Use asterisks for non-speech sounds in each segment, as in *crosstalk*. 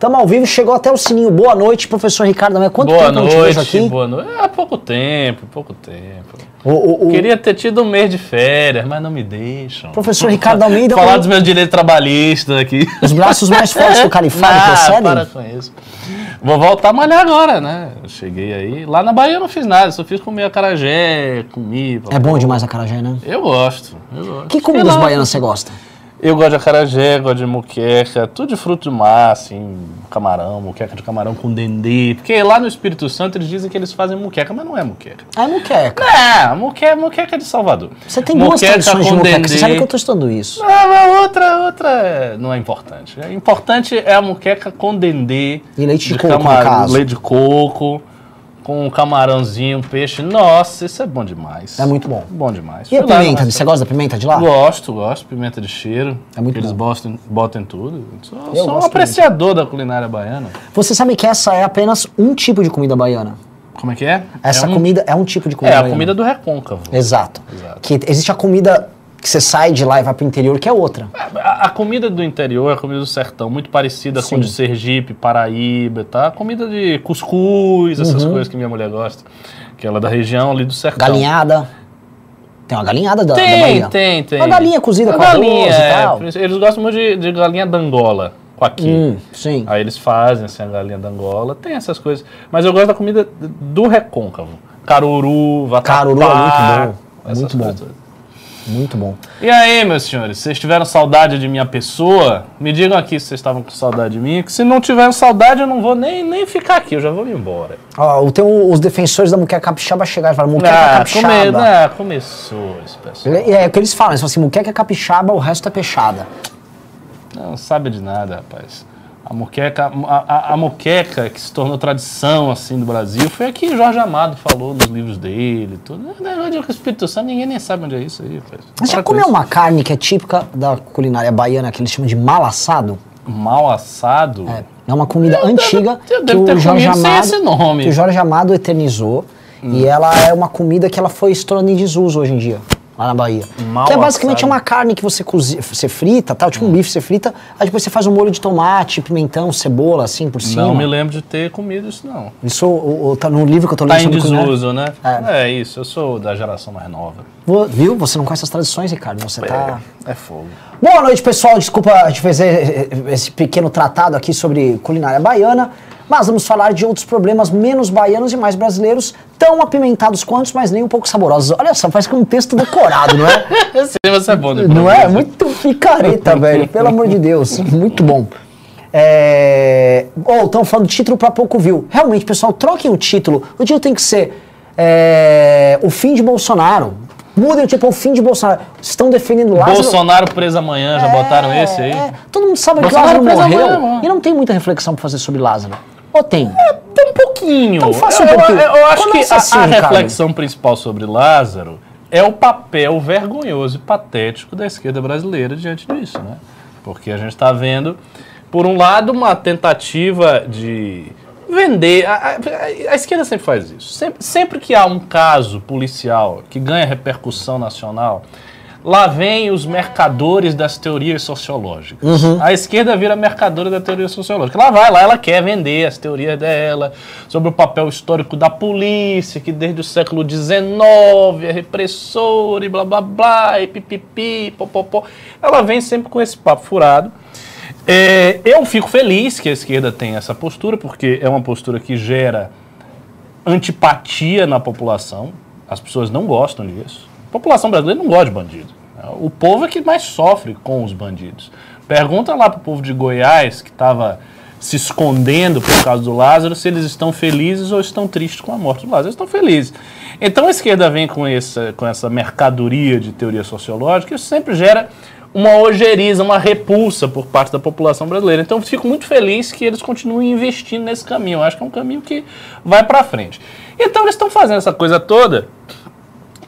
Tamo ao vivo, chegou até o sininho. Boa noite, professor Ricardo. Mas quanto boa tempo eu não te vejo noite, aqui? boa noite. Há pouco tempo, pouco tempo. O, o- o Queria ter tido um mês de férias, mas não me deixam. professor Ricardo Almeida, Falar dos meus direitos trabalhistas aqui. os braços mais fortes do Califado *laughs* Ah, procedem? para com isso. Vou voltar a malhar agora, né? Eu cheguei aí. Lá na Bahia eu não fiz nada, só fiz comer acarajé, comi. É bom demais a carajé, né? Eu gosto, eu gosto. Que Sei comidas lá, baianas você gosta? Eu gosto de acarajé, gosto de muqueca, tudo de fruto do mar, assim, camarão, muqueca de camarão com dendê. Porque lá no Espírito Santo eles dizem que eles fazem muqueca, mas não é muqueca. É muqueca. É, muqueca, muqueca de Salvador. Você tem duas tradições de muqueca. Você sabe que eu tô estudando isso. Não, não, outra, outra não é importante. É importante é a muqueca com dendê. E leite de coco, no caso. Leite de coco, com um camarãozinho, um peixe. Nossa, isso é bom demais. É muito bom. Bom demais. E a Fui lá no pimenta? Você gosta da pimenta de lá? Gosto, gosto. Pimenta de cheiro. É muito Eles bom. botam, botam em tudo. Sou, Eu sou um apreciador da culinária baiana. Você sabe que essa é apenas um tipo de comida baiana. Como é que é? Essa é um- comida é um tipo de comida É, a baiana. comida do recôncavo. Exato. Exato. Que existe a comida que você sai de lá e vai pro interior, que é outra. A, a comida do interior, a comida do sertão, muito parecida com Sim. de Sergipe, Paraíba, tá? Comida de cuscuz, essas Uhum. coisas que minha mulher gosta. Que ela é da região ali do sertão. Galinhada. Tem uma galinhada da, da Tem, Bahia. tem, tem. Uma galinha cozida Uma com arroz galinha, e é, tal. Eles gostam muito de, de galinha da Angola, com aqui. Hum, sim. Aí eles fazem assim, a galinha da Angola, tem essas coisas. Mas eu gosto da comida do recôncavo. Caruru, vatapá. Caruru é muito bom, essas muito bom. coisas. Muito bom. E aí, meus senhores, vocês tiveram saudade de minha pessoa? Me digam aqui se vocês estavam com saudade de mim. Que se não tiveram saudade, eu não vou nem, nem ficar aqui, eu já vou me embora. Ó, tem os defensores da muqueca capixaba chegaram e falaram, muqueca Ah, capixaba. come, ah, começou esse pessoal. E é o que eles falam, eles falam assim, muqueca capixaba, o resto é peixada. Não sabe de nada, rapaz. A moqueca, a, a, a moqueca que se tornou tradição assim do Brasil foi aqui Jorge Amado falou nos livros dele, tudo. Negócio de Espírito Santo, ninguém nem sabe onde é isso aí. Você já comeu uma carne que é típica da culinária baiana, que eles chamam de mal assado? mal assado? É, é uma comida antiga eu que devo ter o Jorge Amado, esse nome. Hum. que o Jorge Amado eternizou. E ela é uma comida que ela foi se tornando em desuso hoje em dia, lá na Bahia. Mal que é basicamente assado. Hum. uma carne que você, cozi, você frita, tal, tipo um bife você frita, aí depois você faz um molho de tomate, pimentão, cebola, assim, por cima. Não me lembro de ter comido isso, não. Isso o- o- tá no livro que eu tô lendo Tá em desuso, né? É. É. isso, eu sou da geração mais nova. Viu? Você não conhece as tradições, Ricardo. Você tá... É fogo. Boa noite, pessoal. Desculpa a gente fazer esse pequeno tratado aqui sobre culinária baiana, mas vamos falar de outros problemas menos baianos e mais brasileiros, tão apimentados quantos, mas nem um pouco saborosos. Olha só, parece que é um texto decorado, não é? Eu sei, você é bom de Não é? Muito picareta, velho. Pelo amor de Deus. Muito bom. É... Oh, estão falando de título pra pouco viu. Realmente, pessoal, troquem o título. O título tem que ser é, O Fim de Bolsonaro. Mudem o título O Fim de Bolsonaro. Estão defendendo Lázaro. Bolsonaro preso amanhã, já botaram esse aí? É, todo mundo sabe que Bolsonaro Lázaro preso morreu. amanhã, e não tem muita reflexão pra fazer sobre Lázaro. Ou tem? Tem um pouquinho. Então faça um eu, pouquinho. Eu, eu acho Começa que a, assim, a reflexão principal sobre Lázaro é o papel vergonhoso e patético da esquerda brasileira diante disso, né? Porque a gente está vendo, por um lado, uma tentativa de vender. A, a- a esquerda sempre faz isso. Sempre, sempre que há um caso policial que ganha repercussão nacional, lá vem os mercadores das teorias sociológicas. A esquerda vira mercadora da teoria sociológica. Lá vai, lá ela quer vender as teorias dela sobre o papel histórico da polícia, que desde o século XIX é repressora e blá blá blá, e pipipi, popopó. Ela vem sempre com esse papo furado. É, eu fico feliz que a esquerda tenha essa postura, porque é uma postura que gera antipatia na população. As pessoas não gostam disso. A população brasileira não gosta de bandido. O povo é que mais sofre com os bandidos. Pergunta lá pro povo de Goiás, que estava se escondendo por causa do Lázaro, se eles estão felizes ou estão tristes com a morte do Lázaro. Eles estão felizes. Então a esquerda vem com essa, com essa mercadoria de teoria sociológica, isso sempre gera uma ojeriza, uma repulsa por parte da população brasileira. Então fico muito feliz que eles continuem investindo nesse caminho. Eu acho que é um caminho que vai para frente. Então eles estão fazendo essa coisa toda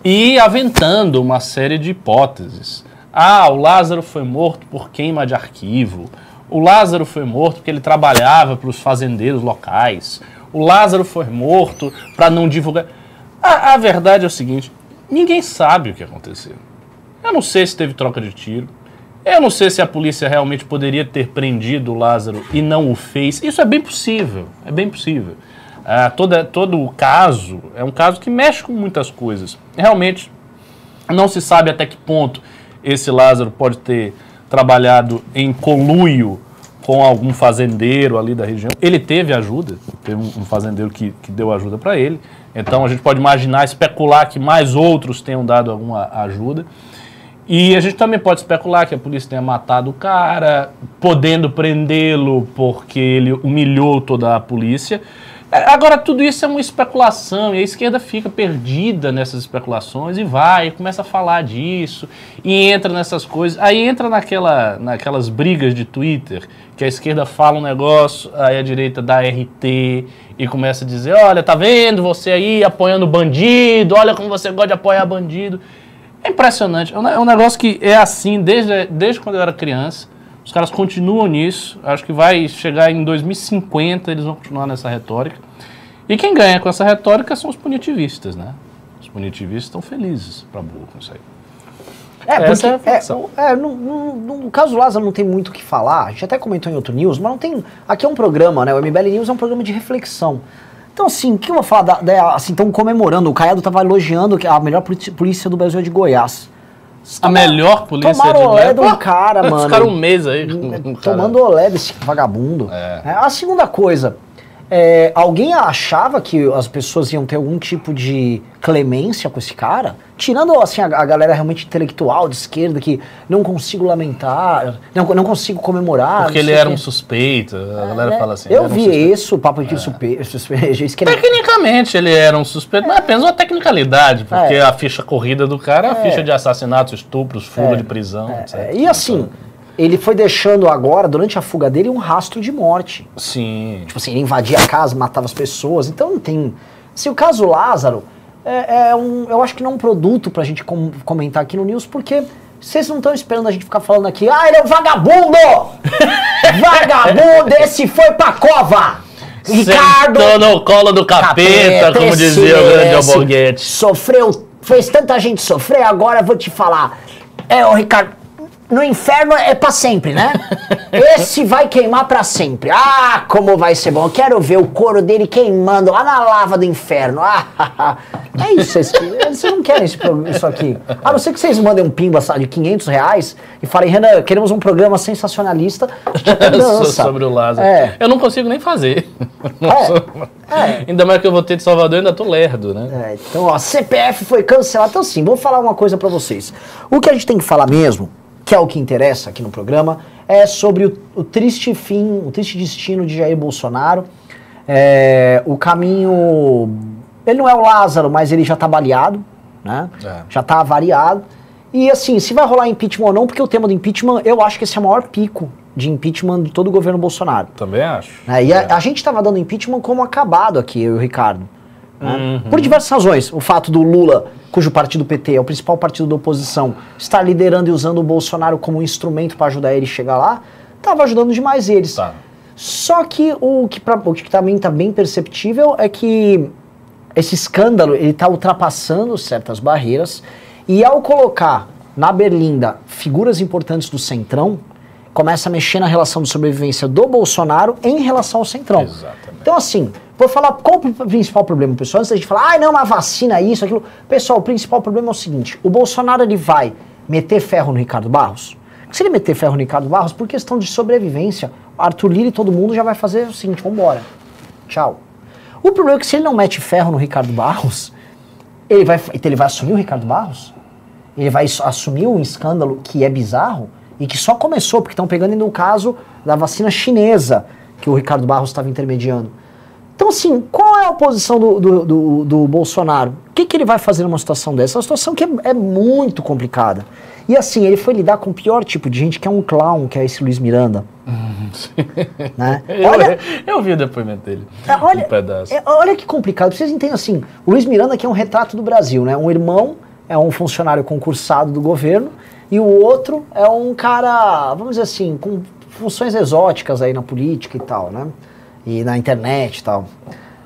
e aventando uma série de hipóteses. Ah, o Lázaro foi morto por queima de arquivo. O Lázaro foi morto porque ele trabalhava para os fazendeiros locais. O Lázaro foi morto para não divulgar. A, a verdade é o seguinte: ninguém sabe o que aconteceu. Eu não sei se teve troca de tiro. Eu não sei se a polícia realmente poderia ter prendido o Lázaro e não o fez. Isso é bem possível, é bem possível. Ah, toda, todo o caso é um caso que mexe com muitas coisas. Realmente, não se sabe até que ponto esse Lázaro pode ter trabalhado em conluio com algum fazendeiro ali da região. Ele teve ajuda, teve um fazendeiro que, que deu ajuda para ele. Então a gente pode imaginar, especular que mais outros tenham dado alguma ajuda. E a gente também pode especular que a polícia tenha matado o cara, podendo prendê-lo porque ele humilhou toda a polícia. Agora, tudo isso é uma especulação e a esquerda fica perdida nessas especulações e vai, e começa a falar disso e entra nessas coisas. Aí entra naquela, naquelas brigas de Twitter que a esquerda fala um negócio, aí a direita dá RT e começa a dizer: olha, tá vendo você aí apoiando bandido, olha como você gosta de apoiar bandido. É impressionante. É um é negócio que é assim desde, desde quando eu era criança. Os caras continuam nisso. Acho que vai chegar em 2050, eles vão continuar nessa retórica. E quem ganha com essa retórica são os punitivistas, né? Os punitivistas estão felizes para burro com isso aí. É, porque é, é, no, no, no, caso do Lázaro não tem muito o que falar, a gente até comentou em outro news, mas não tem. Aqui é um programa, né? O MBL News é um programa de reflexão. Então, assim, o que eu vou falar? Da, da, assim, estão comemorando, o Caiado estava elogiando que a melhor polícia do Brasil é de Goiás. A melhor polícia Tomaram de olé do cara, mano. Ficaram um mês aí. *laughs* Tomando olé desse vagabundo. É. é. A segunda coisa, é, alguém achava que as pessoas iam ter algum tipo de clemência com esse cara? Tirando assim, a, a galera realmente intelectual de esquerda que não consigo lamentar, não, não consigo comemorar. Porque ele era um suspeito, a galera é, fala assim. Eu vi um isso, o papo de é. suspeito. suspeito Tecnicamente ele era um suspeito, mas é apenas uma tecnicalidade, porque é. a ficha corrida do cara é a ficha de assassinatos, estupros, fuga de prisão, etc. E assim ele foi deixando agora, durante a fuga dele, um rastro de morte. Sim. Tipo assim, ele invadia a casa, matava as pessoas. Então não tem. Se o caso Lázaro é, é, um. Eu acho que não é um produto pra gente com, comentar aqui no News, porque vocês não estão esperando a gente ficar falando aqui, ah, ele é um vagabundo! *laughs* vagabundo, esse foi pra cova! Ricardo! Sentou no colo do capeta, capeta como dizia o grande Alborguete. Sofreu, fez tanta gente sofrer, agora eu vou te falar. É, o Ricardo, no inferno é para sempre, né? *laughs* Esse vai queimar para sempre. Ah, como vai ser bom. Eu quero ver o couro dele queimando lá na lava do inferno. Ah, é isso. Vocês não querem isso aqui. A não ser que vocês mandem um pimba de 500 reais e falem, Renan, queremos um programa sensacionalista *laughs* Sobre o Lázaro. É. Eu não consigo nem fazer. É. *laughs* É. Ainda mais que eu vou ter de Salvador, ainda tô lerdo, né? É, então, ó, CPF foi cancelado. Então, sim, vou falar uma coisa para vocês. O que a gente tem que falar mesmo que é o que interessa aqui no programa, é sobre o, o triste fim, o triste destino de Jair Bolsonaro. É, o caminho. Ele não é o Lázaro, mas ele já está baleado, né? É. Já está avariado. E assim, se vai rolar impeachment ou não, porque o tema do impeachment, eu acho que esse é o maior pico de impeachment de todo o governo Bolsonaro. Também acho. É, e a, a, gente estava dando impeachment como acabado aqui, eu e o Ricardo. Né? Uhum. Por diversas razões. O fato do Lula cujo partido PT é o principal partido da oposição, está liderando e usando o Bolsonaro como instrumento para ajudar ele a chegar lá, estava ajudando demais eles. Tá. Só que o que, pra, o que também está bem perceptível é que esse escândalo ele está ultrapassando certas barreiras e ao colocar na Berlinda figuras importantes do Centrão, começa a mexer na relação de sobrevivência do Bolsonaro em relação ao Centrão. Exatamente. Então, assim, vou falar qual o principal problema, pessoal. Antes da gente falar, ah, não, a vacina, isso, aquilo. Pessoal, o principal problema é o seguinte: o Bolsonaro ele vai meter ferro no Ricardo Barros? Se ele meter ferro no Ricardo Barros, por questão de sobrevivência, Arthur Lira e todo mundo já vai fazer o seguinte: vambora. Tchau. O problema é que se ele não mete ferro no Ricardo Barros, ele vai, então ele vai assumir o Ricardo Barros? Ele vai assumir um escândalo que é bizarro? e que só começou, porque estão pegando no caso da vacina chinesa que o Ricardo Barros estava intermediando. Então, assim, qual é a posição do, do, do, do Bolsonaro? O que, que, ele vai fazer numa situação dessa? É uma situação que é, é, muito complicada. E assim, ele foi lidar com o pior tipo de gente, que é um clown, que é esse Luiz Miranda. *laughs* né? eu, olha, eu vi o depoimento dele. É, olha, um é, olha que complicado. Vocês entendem assim, o Luiz Miranda que é um retrato do Brasil, né? Um irmão é um funcionário concursado do governo e o outro é um cara, vamos dizer assim, com funções exóticas aí na política e tal, né? E na internet e tal.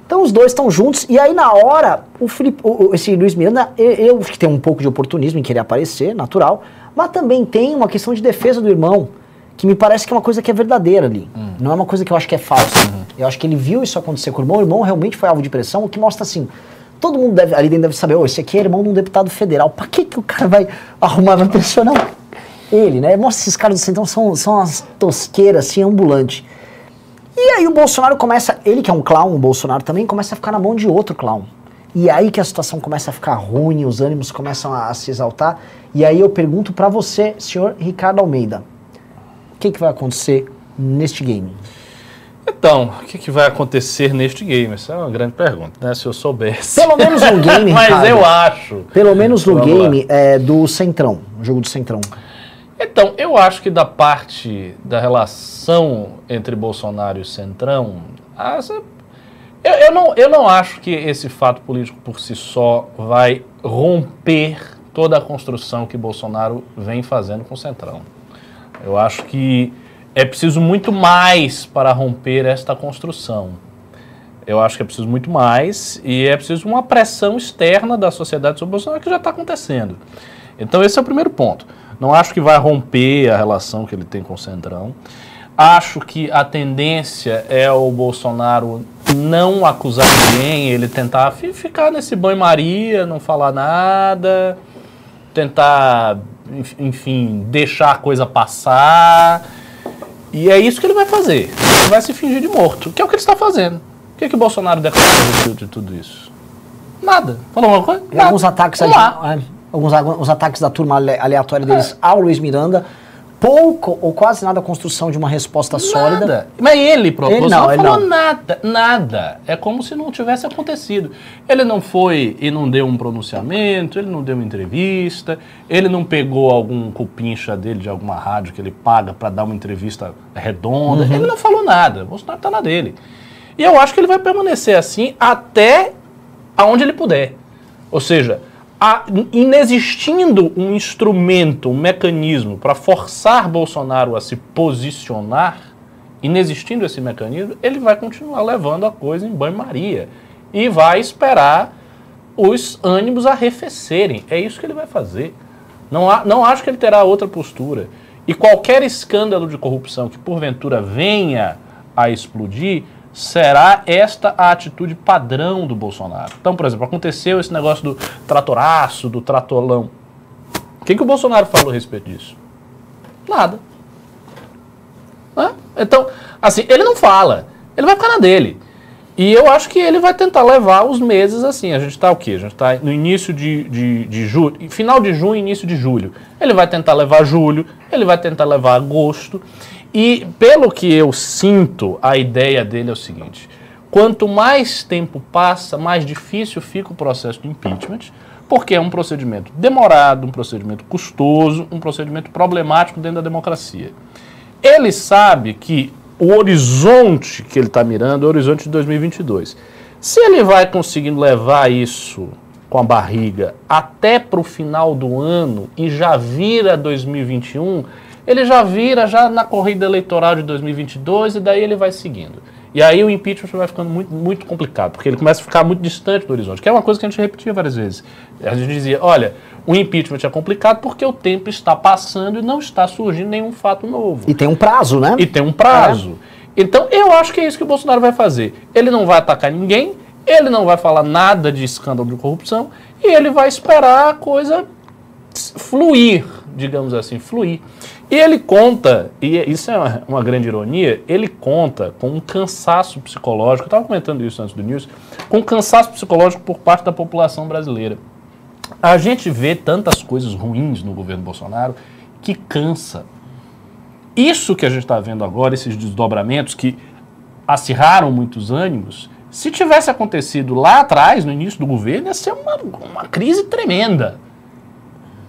Então os dois estão juntos, e aí na hora, o Felipe, o, esse Luiz Miranda, eu, eu acho que tem um pouco de oportunismo em querer aparecer, natural, mas também tem uma questão de defesa do irmão, que me parece que é uma coisa que é verdadeira ali. Hum. Não é uma coisa que eu acho que é falsa. Uhum. Eu acho que ele viu isso acontecer com o irmão, o irmão realmente foi alvo de pressão, o que mostra assim. Todo mundo deve, ali dentro deve saber, oh, esse aqui é irmão de um deputado federal. Pra que, que o cara vai arrumar, vai *laughs* pressionar ele, né? Mostra esses caras do centrão são, são umas tosqueiras, assim, ambulantes. E aí o Bolsonaro começa, ele que é um clown, o Bolsonaro também, começa a ficar na mão de outro clown. E aí que a situação começa a ficar ruim, os ânimos começam a, a se exaltar. E aí eu pergunto para você, senhor Ricardo Almeida, o que, que vai acontecer neste game? Então, o que, que, vai acontecer neste game? Essa é uma grande pergunta, né? Se eu soubesse. Pelo menos no *laughs* game, Mas Ricardo, eu acho. Pelo menos no Vamos game é, do Centrão, o jogo do Centrão. Então, eu acho que da parte da relação entre Bolsonaro e Centrão, essa, eu, eu, não, eu não acho que esse fato político por si só vai romper toda a construção que Bolsonaro vem fazendo com o Centrão. Eu acho que é preciso muito mais para romper esta construção. Eu acho que é preciso muito mais e é preciso uma pressão externa da sociedade sobre Bolsonaro que já está acontecendo. Então, esse é o primeiro ponto. Não acho que vai romper a relação que ele tem com o Centrão. Acho que a tendência é o Bolsonaro não acusar ninguém, ele tentar ficar nesse banho-maria, não falar nada, tentar, enfim, deixar a coisa passar. E é isso que ele vai fazer. Ele vai se fingir de morto, que é o que ele está fazendo. O que, é que o Bolsonaro declarou de tudo isso? Nada. Falou alguma coisa? Nada. Alguns ataques ali. Alguns os ataques da turma aleatória deles ao Luiz Miranda. Pouco ou quase nada a construção de uma resposta nada. sólida. Mas ele propôs, ele não, não ele falou não. nada, nada. É como se não tivesse acontecido. Ele não foi e não deu um pronunciamento, ele não deu uma entrevista, ele não pegou algum cupincha dele de alguma rádio que ele paga para dar uma entrevista redonda. Uhum. Ele não falou nada. O Bolsonaro está na dele. E eu acho que ele vai permanecer assim até aonde ele puder. Ou seja, a, inexistindo um instrumento, um mecanismo para forçar Bolsonaro a se posicionar, inexistindo esse mecanismo, ele vai continuar levando a coisa em banho-maria e vai esperar os ânimos arrefecerem. É isso que ele vai fazer. Não, há, não acho que ele terá outra postura. E qualquer escândalo de corrupção que porventura venha a explodir será esta a atitude padrão do Bolsonaro. Então, por exemplo, aconteceu esse negócio do tratoraço, do tratolão. O que, que o Bolsonaro falou a respeito disso? Nada. Então, assim, ele não fala. Ele vai ficar na dele. E eu acho que ele vai tentar levar os meses assim. A gente está o quê? A gente está no início de, de, de julho, final de junho, início de julho. Ele vai tentar levar julho, ele vai tentar levar agosto. E pelo que eu sinto, a ideia dele é o seguinte: quanto mais tempo passa, mais difícil fica o processo de impeachment, porque é um procedimento demorado, um procedimento custoso, um procedimento problemático dentro da democracia. Ele sabe que o horizonte que ele está mirando é o horizonte de 2022. Se ele vai conseguindo levar isso com a barriga até para o final do ano e já vira 2021, ele já vira já na corrida eleitoral de 2022 e daí ele vai seguindo. E aí o impeachment vai ficando muito, muito complicado, porque ele começa a ficar muito distante do horizonte, que é uma coisa que a gente repetia várias vezes. A gente dizia, olha, o impeachment é complicado porque o tempo está passando e não está surgindo nenhum fato novo. E tem um prazo, né? E tem um prazo. É. Então eu acho que é isso que o Bolsonaro vai fazer. Ele não vai atacar ninguém, ele não vai falar nada de escândalo de corrupção e ele vai esperar a coisa fluir, digamos assim, fluir. E ele conta, e isso é uma, uma, grande ironia, ele conta com um cansaço psicológico, eu estava comentando isso antes do news, com um cansaço psicológico por parte da população brasileira. A gente vê tantas coisas ruins no governo Bolsonaro que cansa. Isso que a gente está vendo agora, esses desdobramentos que acirraram muitos ânimos, se tivesse acontecido lá atrás, no início do governo, ia ser uma, uma crise tremenda.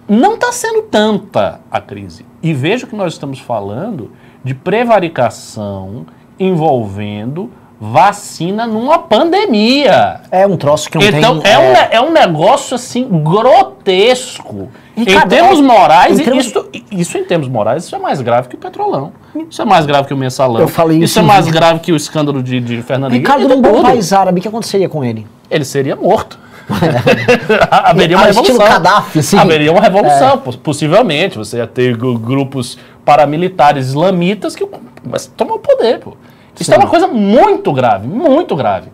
Não está sendo tanta a crise. E veja que nós estamos falando de prevaricação envolvendo vacina numa pandemia. É um troço que não então, tem... é, Um, ne- é um negócio assim grotesco. E, em cara, termos é- morais, em termos- Isso, isso em termos morais, isso é mais grave que o petrolão. Isso é mais grave que o mensalão. Eu falei isso é em mais grave que o escândalo de, de Fernando Ricardo, num país árabe, o que aconteceria com ele? Ele seria morto. *laughs* Haveria uma Ah, revolução. Gaddafi, assim. Haveria uma revolução, poss- possivelmente. Você ia ter gru- grupos paramilitares islamitas que mas tomam o poder, pô. Isso Sim. é uma coisa muito grave, muito grave.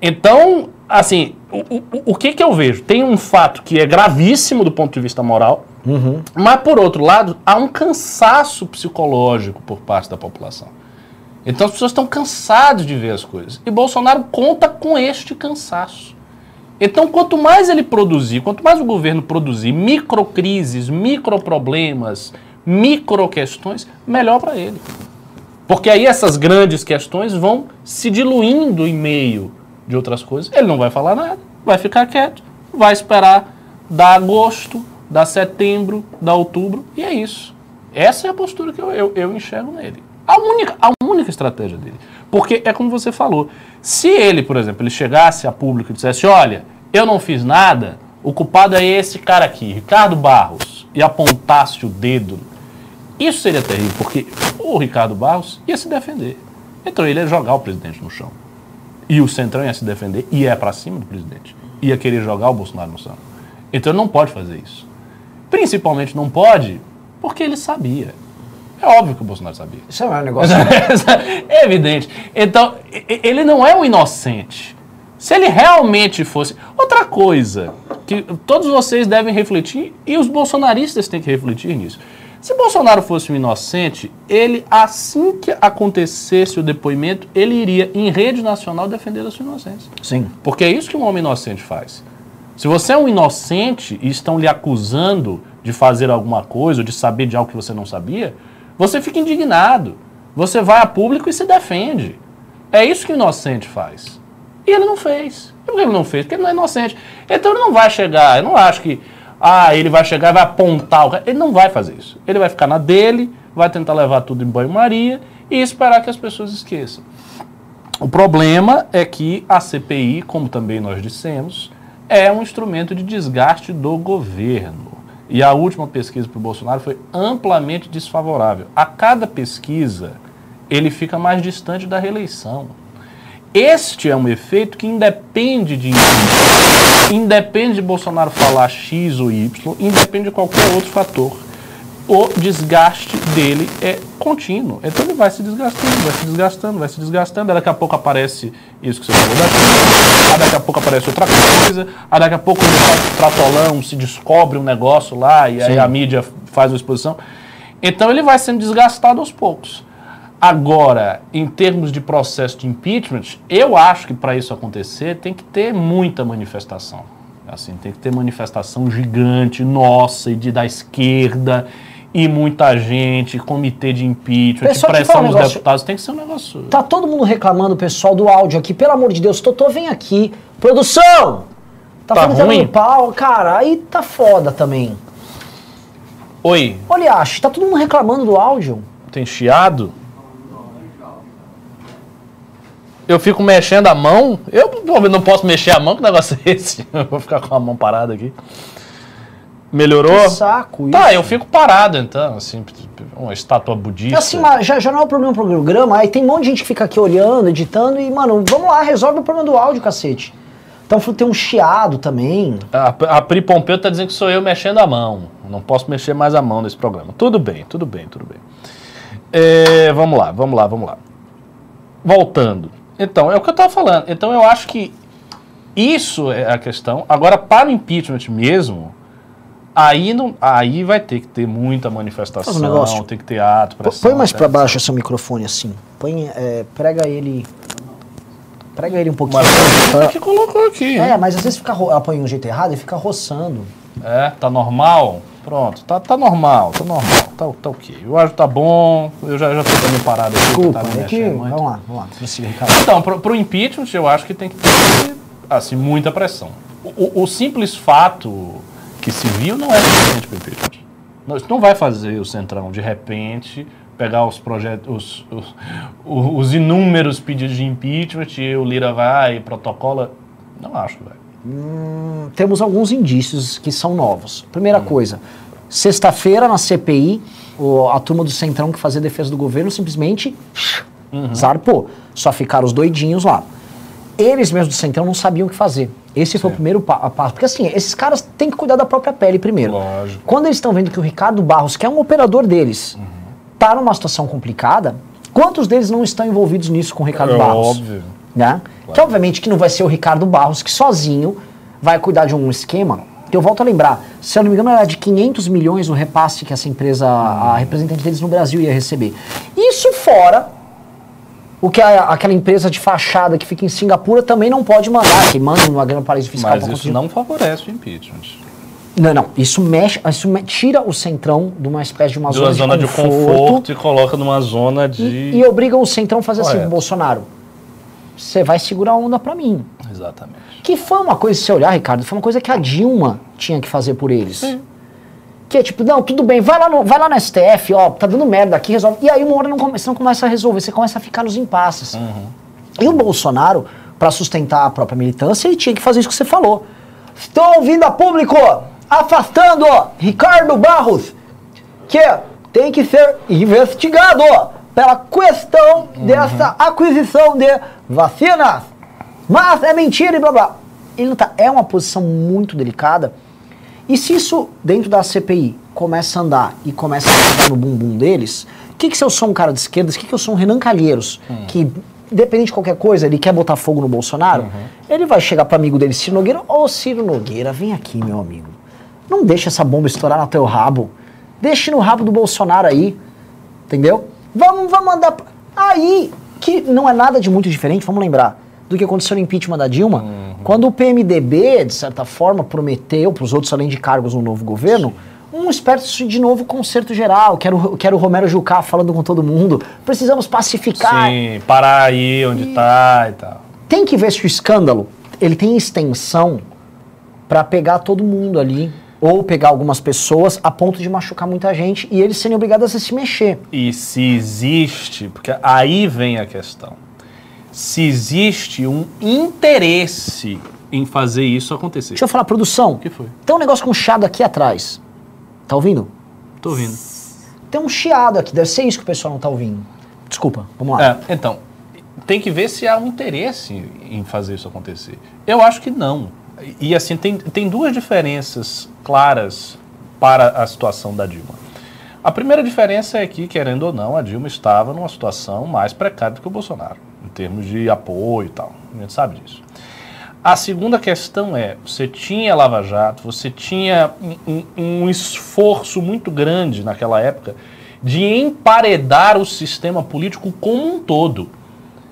Então, assim, o, o, o que que eu vejo? Tem um fato que é gravíssimo do ponto de vista moral, mas, por outro lado, há um cansaço psicológico por parte da população. Então, as pessoas estão cansadas de ver as coisas. E Bolsonaro conta com este cansaço. Então, quanto mais ele produzir, quanto mais o governo produzir microcrises, microproblemas, microquestões, melhor para ele. Porque aí essas grandes questões vão se diluindo em meio de outras coisas. Ele não vai falar nada, vai ficar quieto, vai esperar dar agosto, dar setembro, dar outubro, e é isso. Essa é a postura que eu, eu, eu enxergo nele. A única, a única estratégia dele. Porque é como você falou, se ele, por exemplo, ele chegasse a público e dissesse, olha, eu não fiz nada, o culpado é esse cara aqui, Ricardo Barros, e apontasse o dedo, isso seria terrível, porque o Ricardo Barros ia se defender. Então ele ia jogar o presidente no chão. E o Centrão ia se defender, e é para cima do presidente. Ia querer jogar o Bolsonaro no chão. Então ele não pode fazer isso. Principalmente não pode porque ele sabia. É óbvio que o Bolsonaro sabia. Isso é um negócio... *laughs* é evidente. Então, ele não é um inocente. Se ele realmente fosse. Outra coisa que todos vocês devem refletir, e os bolsonaristas têm que refletir nisso. Se Bolsonaro fosse um inocente, ele, assim que acontecesse o depoimento, ele iria em rede nacional defender a sua inocência. Sim. Porque é isso que um homem inocente faz. Se você é um inocente e estão lhe acusando de fazer alguma coisa, ou de saber de algo que você não sabia, você fica indignado. Você vai a público e se defende. É isso que o inocente faz. E ele não fez. Por que ele não fez? Porque ele não é inocente. Então ele não vai chegar, eu não acho que ah, ele vai chegar e vai apontar o cara. Ele não vai fazer isso. Ele vai ficar na dele, vai tentar levar tudo em banho-maria e esperar que as pessoas esqueçam. O problema é que a CPI, como também nós dissemos, é um instrumento de desgaste do governo. E a última pesquisa para o Bolsonaro foi amplamente desfavorável. A cada pesquisa, ele fica mais distante da reeleição. Este é um efeito que independe de independe de Bolsonaro falar X ou Y, independe de qualquer outro fator. O desgaste dele é contínuo. Então ele vai se desgastando, vai se desgastando, vai se desgastando. Daqui a pouco aparece isso que você falou daqui, daqui a pouco aparece outra coisa, daqui a pouco faz tratolão, se descobre um negócio lá e aí Sim. a mídia faz uma exposição. Então ele vai sendo desgastado aos poucos. Agora, em termos de processo de impeachment, eu acho que para isso acontecer tem que ter muita manifestação. Assim, tem que ter manifestação gigante, nossa, e de, da esquerda, e muita gente, comitê de impeachment, Pessoal, pressão um negócio- deputados, tem que ser um negócio. Tá todo mundo reclamando, pessoal do áudio aqui, pelo amor de Deus, Totô, vem aqui. Produção! Tá, Tá ruim? pau, cara, aí tá foda também. Oi, Olha, acho, tá todo mundo reclamando do áudio. tem chiado? Eu fico mexendo a mão. Eu não posso mexer a mão, que negócio é esse? *laughs* Eu vou ficar com a mão parada aqui. Melhorou? Que saco Tá, isso. eu fico parado então, assim, uma estátua budista. Assim, já, já não é o problema do programa, aí tem um monte de gente que fica aqui olhando, editando e, mano, vamos lá, resolve o problema do áudio, cacete. Então tem um chiado também. A, a Pri Pompeu tá dizendo que sou eu mexendo a mão. Não posso mexer mais a mão nesse programa. Tudo bem, tudo bem, tudo bem. É, vamos lá, vamos lá, vamos lá. Voltando. Então, é o que eu estava falando. Então, eu acho que isso é a questão. Agora, para o impeachment mesmo, aí, não, aí vai ter que ter muita manifestação, um negócio. tem que ter ato, pressão. Põe mais etc. pra baixo esse microfone assim. Põe, é, prega ele. Prega ele um pouquinho. Mas pra- é que colocou aqui. É, mas às vezes fica, ela põe um jeito errado e fica roçando. É, tá normal? Pronto, tá, tá normal, tá normal, tá, tá ok. O áudio tá bom, eu já, já tô também parado aqui. Desculpa, tá me é que. mexendo muito. Vamos lá, vamos lá. Prossiga. Então, pro, pro impeachment, eu acho que tem que ter assim, muita pressão. O, o simples fato que viu não é suficiente para impeachment. Não, Isso não vai fazer o Centrão, de repente, pegar os projetos, os, os, os, inúmeros pedidos de impeachment e o Lira vai e protocola? Não acho, velho. Hum, temos alguns indícios que são novos. Primeira hum. coisa, sexta-feira na CPI, o, a turma do Centrão que fazia defesa do governo simplesmente uhum. zarpou. Só ficaram os doidinhos lá. Eles mesmos do Centrão não sabiam o que fazer. Esse Sim. foi o primeiro passo. Porque assim, esses caras têm que cuidar da própria pele primeiro. Lógico. Quando eles estão vendo que o Ricardo Barros, que é um operador deles, uhum. tá numa situação complicada, quantos deles não estão envolvidos nisso com o Ricardo é Barros? Óbvio. Né? Claro. Que obviamente que não vai ser o Ricardo Barros que sozinho vai cuidar de um esquema. Que eu volto a lembrar, se eu não me engano, era de 500 milhões o repasse que essa empresa, a representante deles no Brasil ia receber. Isso fora o que a, aquela empresa de fachada que fica em Singapura também não pode mandar, que manda uma grande paraíso fiscal. Mas isso não favorece o impeachment. Não, não. Isso mexe, isso me, tira o centrão de uma espécie de uma de zona, de, conforto, de conforto e coloca numa zona de. E, e obriga o centrão a fazer assim, Correto. assim, Bolsonaro. Você vai segurar a onda para mim. Exatamente. Que foi uma coisa, se você olhar, Ricardo, foi uma coisa que a Dilma tinha que fazer por eles. Sim. Que é tipo, não, tudo bem, vai lá no, vai lá no STF, ó, tá dando merda aqui, resolve. E aí uma hora não, você não começa a resolver, você começa a ficar nos impasses. Uhum. E o Bolsonaro, para sustentar a própria militância, ele tinha que fazer isso que você falou. Estou ouvindo a público, afastando Ricardo Barros, que tem que ser investigado pela questão uhum. dessa aquisição de vacinas. Mas é mentira e blá blá. Ele não tá, é uma posição muito delicada e se isso, dentro da CPI, começa a andar e começa a andar no bumbum deles, o que, que se eu sou um cara de esquerda, o que, que eu sou um Renan Calheiros, hum. que, independente de qualquer coisa, ele quer botar fogo no Bolsonaro, uhum. ele vai chegar para amigo dele, Ciro Nogueira, ô oh, Ciro Nogueira, vem aqui, meu amigo. Não deixa essa bomba estourar no teu rabo. Deixe no rabo do Bolsonaro aí. Entendeu? Vamos, vamos mandar. Aí, que não é nada de muito diferente, vamos lembrar do que aconteceu no impeachment da Dilma, uhum. Quando o PMDB, de certa forma, prometeu para os outros, além de cargos no novo governo, um espécie de novo concerto geral. Quero, quero o Romero Jucá falando com todo mundo. Precisamos pacificar. Sim, parar aí onde está e... e tal. Tem que ver se o escândalo ele tem extensão para pegar todo mundo ali ou pegar algumas pessoas a ponto de machucar muita gente e eles serem obrigados a se mexer. E se existe, porque aí vem a questão se existe um interesse em fazer isso acontecer. Deixa eu falar, produção. O que foi? Tem um negócio com chiado aqui atrás. Tá ouvindo? Tô ouvindo. Tem um chiado aqui, deve ser isso que o pessoal não tá ouvindo. Desculpa, vamos lá. É, então, tem que ver se há um interesse em fazer isso acontecer. Eu acho que não. E assim, tem, tem duas diferenças claras para a situação da Dilma. A primeira diferença é que, querendo ou não, a Dilma estava numa situação mais precária do que o Bolsonaro termos de apoio e tal. A gente sabe disso. A segunda questão é: você tinha Lava Jato, você tinha um, um, esforço muito grande naquela época de emparedar o sistema político como um todo.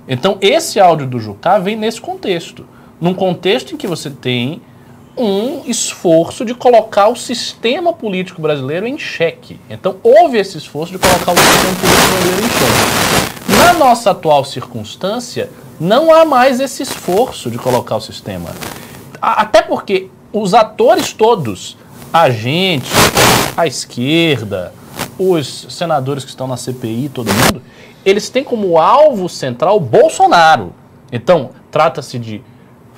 Então, esse áudio do Jucá vem nesse contexto. Num contexto em que você tem um esforço de colocar o sistema político brasileiro em xeque. Então, houve esse esforço de colocar o sistema político brasileiro em xeque. Na nossa atual circunstância, não há mais esse esforço de colocar o sistema. Até porque os atores todos, a gente, a esquerda, os senadores que estão na CPI, todo mundo, eles têm como alvo central Bolsonaro. Então, trata-se de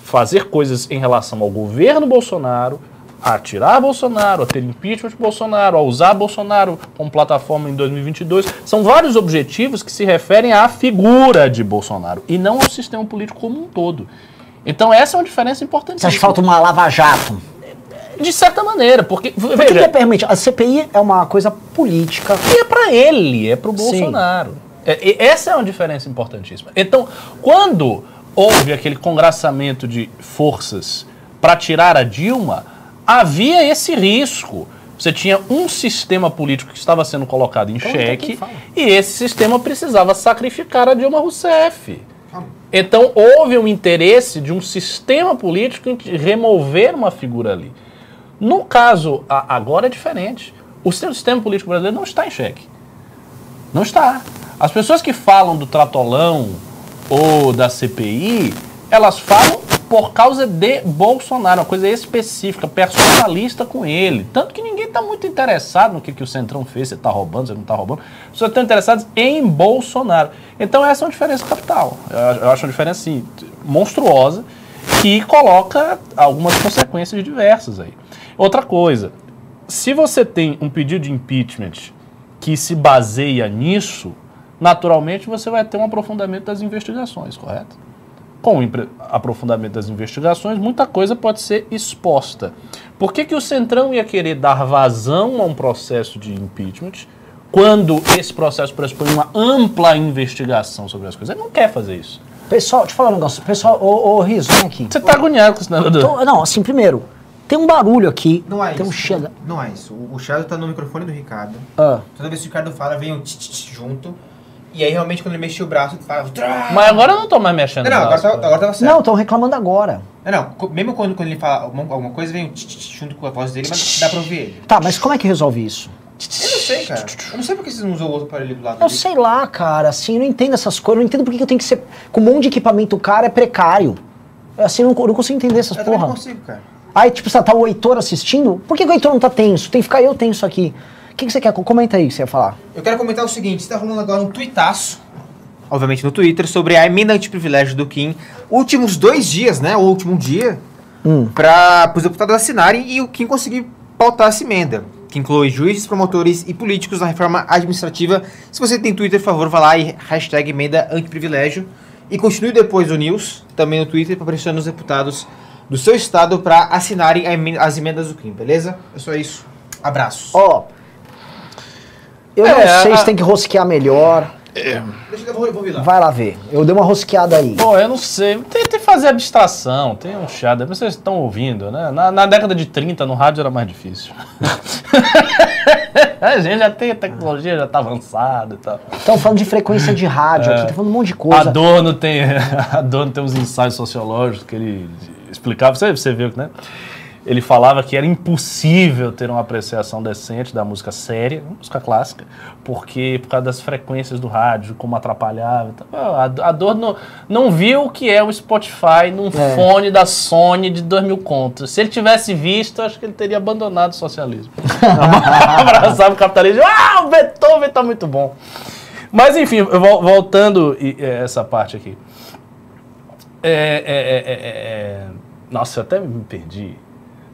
fazer coisas em relação ao governo Bolsonaro, a tirar Bolsonaro, a ter impeachment de Bolsonaro, a usar Bolsonaro como plataforma em 2022. São vários objetivos que se referem à figura de Bolsonaro e não ao sistema político como um todo. Então essa é uma diferença importante. Você acha que falta uma lava-jato? De certa maneira, porque. Por veja, que, que permite? A CPI é uma coisa política. E é para ele, é para o Bolsonaro. É, essa é uma diferença importantíssima. Então, quando houve aquele congraçamento de forças para tirar a Dilma, havia esse risco. Você tinha um sistema político que estava sendo colocado em então, xeque e esse sistema precisava sacrificar a Dilma Rousseff. Então houve um interesse de um sistema político em remover uma figura ali. No caso, a, agora é diferente. O sistema político brasileiro não está em xeque. Não está. As pessoas que falam do tratolão ou da CPI, elas falam por causa de Bolsonaro, uma coisa específica, personalista com ele. Tanto que ninguém está muito interessado no que, que o Centrão fez, se está roubando, se não está roubando. Pessoas estão interessadas em Bolsonaro. Então essa é uma diferença capital. Eu, eu acho uma diferença assim, monstruosa que coloca algumas consequências diversas aí. Outra coisa, se você tem um pedido de impeachment que se baseia nisso, naturalmente você vai ter um aprofundamento das investigações, correto? Com o aprofundamento das investigações, muita coisa pode ser exposta. Por que, que o Centrão ia querer dar vazão a um processo de impeachment quando esse processo pressupõe uma ampla investigação sobre as coisas? Ele não quer fazer isso. Pessoal, deixa eu falar um negócio. Pessoal, ô, ô Riso, vem aqui. Você tá agoniado com esse negócio? Não, assim, primeiro, tem um barulho aqui. Não é tem isso. Um cheiro. Não é isso. O Shadow tá no microfone do Ricardo. Ah. Toda vez que o Ricardo fala, vem um tch, tch, junto. E aí, realmente, quando ele mexe o braço, ele fala... Mas agora eu não tô mais mexendo Não, não, agora, tá, agora tava certo. Não, estão reclamando agora. Não, não, mesmo quando, quando ele fala alguma, alguma coisa, vem um tch, tch, junto com a voz dele, mas dá pra ouvir ele. Tá, mas como é que resolve isso? Eu não sei, cara. Eu não sei por que vocês não usam o outro aparelho do lado Eu sei lá, cara, assim, eu não entendo essas coisas, eu não entendo por que eu tenho que ser. Com um monte de equipamento caro é precário. Assim, eu não, eu não consigo entender essas Eu porra. não consigo, cara. Aí, tipo, você tá o Heitor assistindo? Por que, que o Heitor não tá tenso? Tem que ficar eu tenso aqui. O que, que você quer? Comenta aí o você ia falar. Eu quero comentar o seguinte, está rolando agora um tuitaço, obviamente no Twitter, sobre a emenda antiprivilégio do Kim. Últimos dois dias, né? O último dia, Hum. para os deputados assinarem e o Kim conseguir pautar essa emenda. Que inclui juízes, promotores e políticos na reforma administrativa. Se você tem Twitter, por favor, vá lá e hashtag emenda antiprivilégio. E continue depois do News, também no Twitter, para pressionar os deputados do seu estado para assinarem as emendas do Kim, beleza? É só isso. Abraços. Ó. Eu É, não sei a- se tem que rosquear melhor. Deixa eu vou, vou vir lá. Vai lá ver. Eu dei uma rosqueada aí. Pô, eu não sei. Tentei fazer abstração, tem um chado. Vocês estão ouvindo, né? Na, na década de 30, no rádio era mais difícil. *laughs* a gente já tem a tecnologia, já tá avançada e tal. Estão falando de frequência de rádio aqui, tá falando um monte de coisa. Adorno tem, *laughs* Adorno tem uns ensaios sociológicos que ele explicava, você, você viu, né? Ele falava que era impossível ter uma apreciação decente da música séria, música clássica, porque por causa das frequências do rádio, como atrapalhava. A Adorno não, não viu o que é o Spotify num É. fone da Sony de 2 mil contos. Se ele tivesse visto, acho que ele teria abandonado o socialismo. *laughs* Abraçava o capitalismo. Ah, o Beethoven tá muito bom. Mas enfim, voltando é, essa parte aqui. É, é, é, é, é, Nossa, eu até me perdi.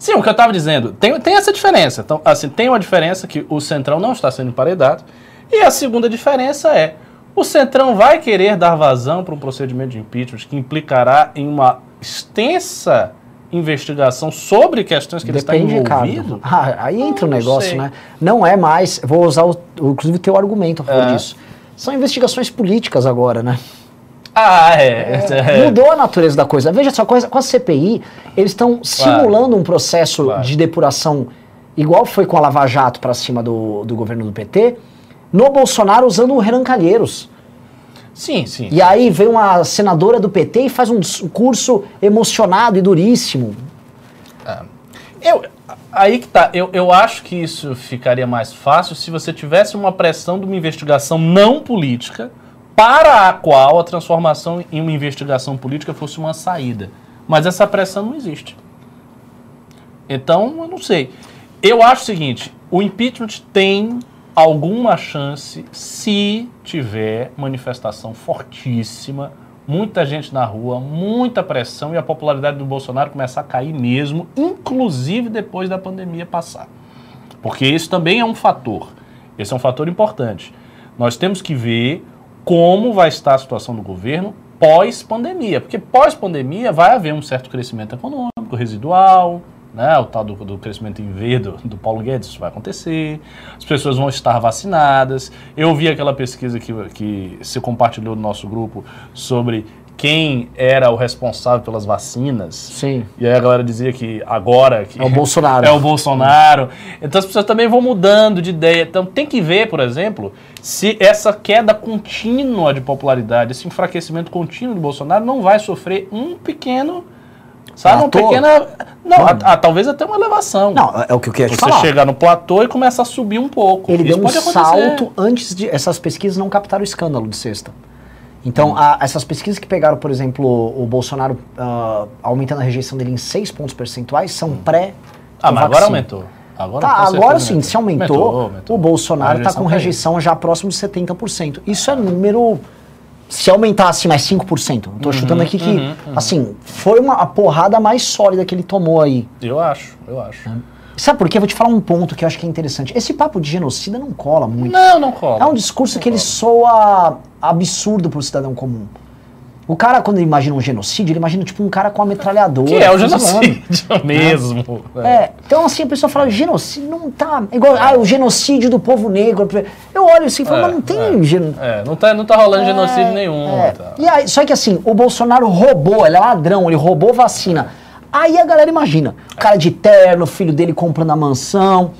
Sim, o que eu estava dizendo, tem, tem essa diferença. Então, assim, tem uma diferença que o Centrão não está sendo emparedado. E a segunda diferença é, o Centrão vai querer dar vazão para um procedimento de impeachment que implicará em uma extensa investigação sobre questões que ele está Depende, envolvido. Ah, aí entra o Não negócio, sei. né? Não é mais. Vou usar, o, o- inclusive, o teu argumento a favor É. disso. São investigações políticas agora, né? *laughs* Ah, é. é. Mudou a natureza da coisa. Veja só, com a- CPI, eles estão simulando um processo Claro. de depuração igual foi com a Lava Jato para cima do, do governo do PT, no Bolsonaro usando o Renan Calheiros. Sim, sim. E aí vem uma senadora do PT e faz um curso emocionado e duríssimo. Eu, aí que tá. Eu, eu acho que isso ficaria mais fácil se você tivesse uma pressão de uma investigação não política para a qual a transformação em uma investigação política fosse uma saída. Mas essa pressão não existe. Então, eu não sei. Eu acho o seguinte: o impeachment tem alguma chance se tiver manifestação fortíssima, muita gente na rua, muita pressão e a popularidade do Bolsonaro começar a cair mesmo, inclusive depois da pandemia passar. Porque isso também é um fator. Esse é um fator importante. Nós temos que ver como vai estar a situação do governo pós-pandemia. Porque pós-pandemia vai haver um certo crescimento econômico, residual, né? o tal do, do crescimento em V do, do Paulo Guedes, isso vai acontecer. As pessoas vão estar vacinadas. Eu vi aquela pesquisa que, que se compartilhou no nosso grupo sobre quem era o responsável pelas vacinas. Sim. E aí a galera dizia que agora que É o Bolsonaro. *laughs* é o Bolsonaro. Então as pessoas também vão mudando de ideia. Então tem que ver, por exemplo, se essa queda contínua de popularidade, esse enfraquecimento contínuo do Bolsonaro não vai sofrer um pequeno, sabe, uma Platô? pequena, não, a- a- talvez até uma elevação. Não, é o que eu queria te Você falar. chegar no platô e começa a subir um pouco. Ele Isso deu um salto antes de. Essas pesquisas não captaram o escândalo de sexta. Então, Hum. a- essas pesquisas que pegaram, por exemplo, o Bolsonaro ah, aumentando a rejeição dele em 6 pontos percentuais são pré. Ah, mas agora aumentou. Agora, Tá, agora sim, aumentou. se aumentou, Aumentou, aumentou. o Bolsonaro está com tá rejeição já próximo de 70%. Isso é número. Se aumentasse mais 5%, eu tô Uhum, chutando aqui que, assim, foi uma a porrada mais sólida que ele tomou aí. Eu acho, eu acho. Sabe por quê? Eu vou te falar um ponto que eu acho que é interessante. Esse papo de genocida não cola muito. Não, não cola. É um discurso que ele soa absurdo pro cidadão comum. O cara, quando ele imagina um genocídio, ele imagina tipo um cara com uma metralhadora. Que é o genocídio mesmo. É, então assim, a pessoa fala, genocídio não tá. Igual, ah, o genocídio do povo negro. Eu olho assim e falo, É, mas não tem é. É, não tá, não tá rolando genocídio nenhum. É. tá. E aí, só que assim, o Bolsonaro roubou, ele é ladrão, ele roubou vacina. Aí a galera imagina, o cara de terno, o filho dele comprando a mansão,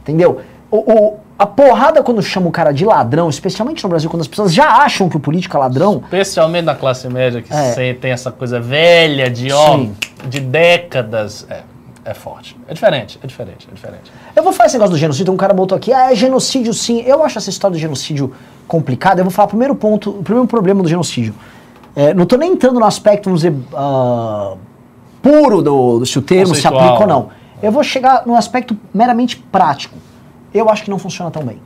entendeu? O, o- a porrada quando chama o cara de ladrão, especialmente no Brasil, quando as pessoas já acham que o político é ladrão, Especialmente na classe média que É. tem essa coisa velha de, ó, de décadas. É, é forte. É diferente, é diferente, é diferente. Eu vou falar esse negócio do genocídio, um cara botou aqui, ah, é genocídio sim. Eu acho essa história do genocídio complicada. Eu vou falar o primeiro ponto, o primeiro problema do genocídio. É, não tô nem entrando no aspecto, vamos dizer, ah, puro do, do se o termo se Conceitual. aplica ou não. Eu vou chegar no aspecto meramente prático. Eu acho que não funciona tão bem.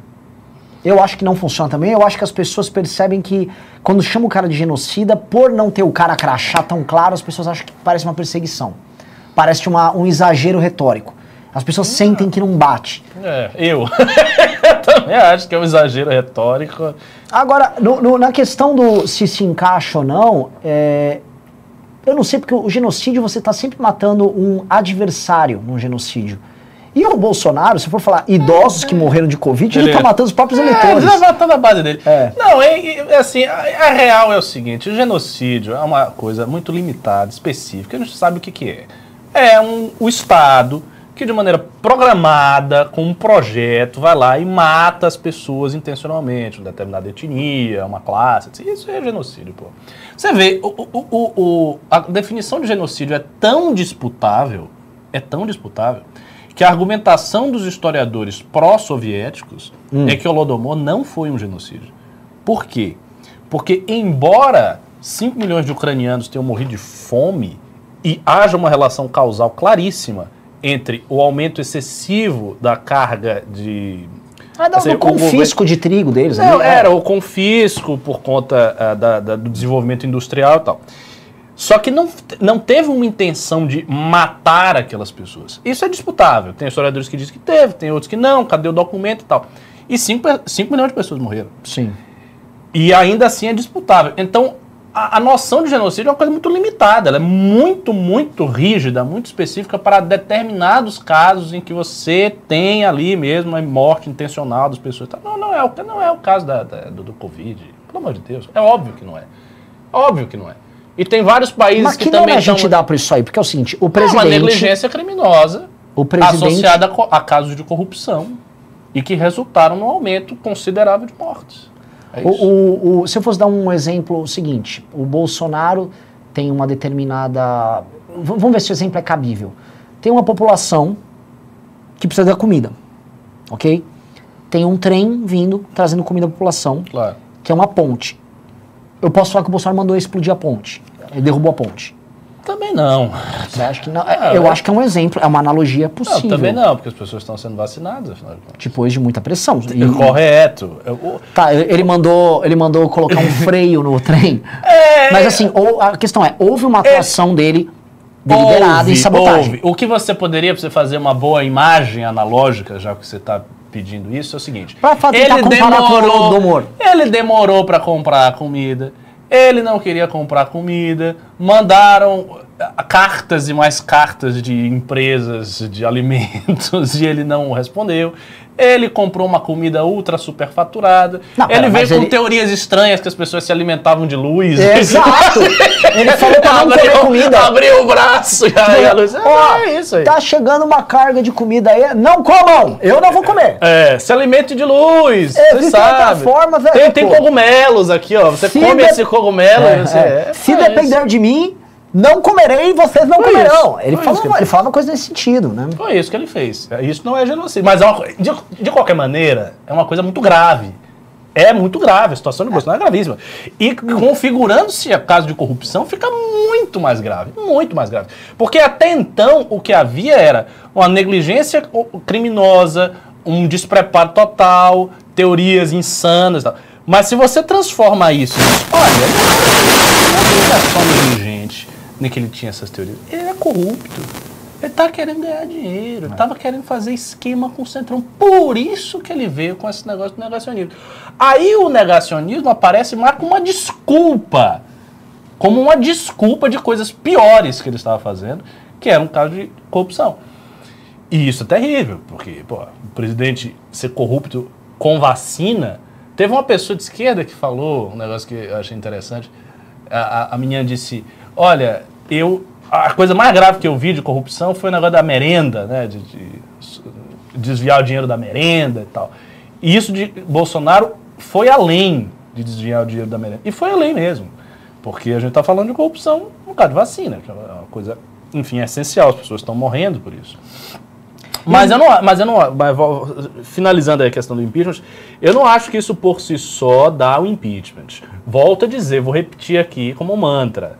Eu acho que não funciona também. Eu acho que as pessoas percebem que quando chama o cara de genocida, por não ter o cara crachá tão claro, as pessoas acham que parece uma perseguição. Parece uma, um exagero retórico. As pessoas sentem que não bate. É, eu. *laughs* eu também acho que é um exagero retórico. Agora, no- no- na questão do se se encaixa ou não, é, eu não sei porque o genocídio você está sempre matando um adversário num genocídio. E o Bolsonaro, se for falar idosos que morreram de Covid, ele Ele- está matando os próprios É, eleitores. ele vai matando a base dele. É. Não, é, é assim, a, a real é o seguinte, o genocídio é uma coisa muito limitada, específica, a gente sabe o que, que é. É um, o Estado que de maneira programada, com um projeto, vai lá e mata as pessoas intencionalmente, uma determinada etnia, uma classe, assim, isso é genocídio, pô. Você vê, o, o- o- a definição de genocídio é tão disputável, é tão disputável, que a argumentação dos historiadores pró-soviéticos é que o Holodomor não foi um genocídio. Por quê? Porque, embora 5 milhões de ucranianos tenham morrido de fome e haja uma relação causal claríssima entre o aumento excessivo da carga de. Ah, dá assim, um o confisco de trigo deles. Não, ali, é. era o confisco por conta ah, da- da- do desenvolvimento industrial e tal. Só que não, não teve uma intenção de matar aquelas pessoas. Isso é disputável. Tem historiadores que dizem que teve, tem outros que não, cadê o documento e tal. E 5 milhões de pessoas morreram. Sim. E ainda assim é disputável. Então, a, a noção de genocídio é uma coisa muito limitada. Ela é muito, muito rígida, muito específica para determinados casos em que você tem ali mesmo a morte intencional das pessoas. Não, não é o, não é o caso da, da- do, do Covid. Pelo amor de Deus. É óbvio que não é. Óbvio que não é. E tem vários países Mas que, que nome também a gente dá para isso aí? Porque é o seguinte, o É uma presidente... negligência criminosa O presidente... associada a, a casos de corrupção e que resultaram num aumento considerável de mortes. É O- o- o- se eu fosse dar um exemplo, o seguinte, o Bolsonaro tem uma determinada. Vamos ver se o exemplo é cabível. Tem uma população que precisa da comida, ok? Tem um trem vindo trazendo comida à população, Claro. que é uma ponte. Eu posso falar que o Bolsonaro mandou explodir a ponte. Ele derrubou a ponte. Também não. Você acha que não? Ah, eu é. acho que é um exemplo, é uma analogia Não, possível. também não, porque as pessoas estão sendo vacinadas, afinal de contas. Depois de muita pressão. E- É Correto. Eu- Tá, ele mandou, ele mandou colocar um *laughs* freio no trem. É, Mas assim, ou- a questão é, houve uma atuação dele deliberada em houve, sabotagem. houve. O que você poderia, para você fazer uma boa imagem analógica, já que você está pedindo isso, é o seguinte. Pra tentar comparar com o. Ele demorou para comprar a comida. Ele não queria comprar comida. Mandaram cartas e mais cartas de empresas de alimentos *laughs* e ele não respondeu. Ele comprou uma comida ultra superfaturada. Não, ele veio com ele- teorias estranhas que as pessoas se alimentavam de luz. Exato! Ele falou pra não *laughs* comer comida. Abriu o braço e aí a luz. Ó, é isso aí. Tá chegando uma carga de comida aí. Não comam! Eu não vou comer. É, se alimente de luz. É, você sabe. forma, velho, Tem, tem pô. cogumelos aqui, ó. Você Se come de- esse cogumelo. É, e você, é. é, Se é depender isso. de mim, não comerei e vocês não Foi comerão. isso, Ele falou, uma, ele ele falou uma coisa nesse sentido, né? Foi isso que ele fez. Isso não é genocídio. Mas é uma, de, de qualquer maneira, é uma coisa muito grave. é muito grave, a situação do Bolsonaro é gravíssima. E configurando-se a caso de corrupção, fica muito mais grave, muito mais grave. Porque até então o que havia era uma negligência criminosa, um despreparo total, teorias insanas e tal. Mas se você transforma isso, olha, ele não é só negligente, nem que ele tinha essas teorias, ele é corrupto. Ele tá querendo ganhar dinheiro, ele tava querendo fazer esquema com o Centrão. Por isso que ele veio com esse negócio do negacionismo. Aí o negacionismo aparece mais como uma desculpa. Como uma desculpa de coisas piores que ele estava fazendo, que era um caso de corrupção. E isso é terrível, porque pô, o presidente ser corrupto com vacina. Teve uma pessoa de esquerda que falou um negócio que eu achei interessante. A, a, a menina disse: Olha, eu a coisa mais grave que eu vi de corrupção foi o negócio da merenda, né? De, de desviar o dinheiro da merenda e tal. E isso de Bolsonaro foi além de desviar o dinheiro da merenda. E foi além mesmo. Porque a gente está falando de corrupção no caso de vacina, que é uma coisa, enfim, é essencial. As pessoas estão morrendo por isso. Mas eu não, mas eu não, mas finalizando a questão do impeachment, eu não acho que isso por si só dá o impeachment. Volto a dizer, vou repetir aqui como mantra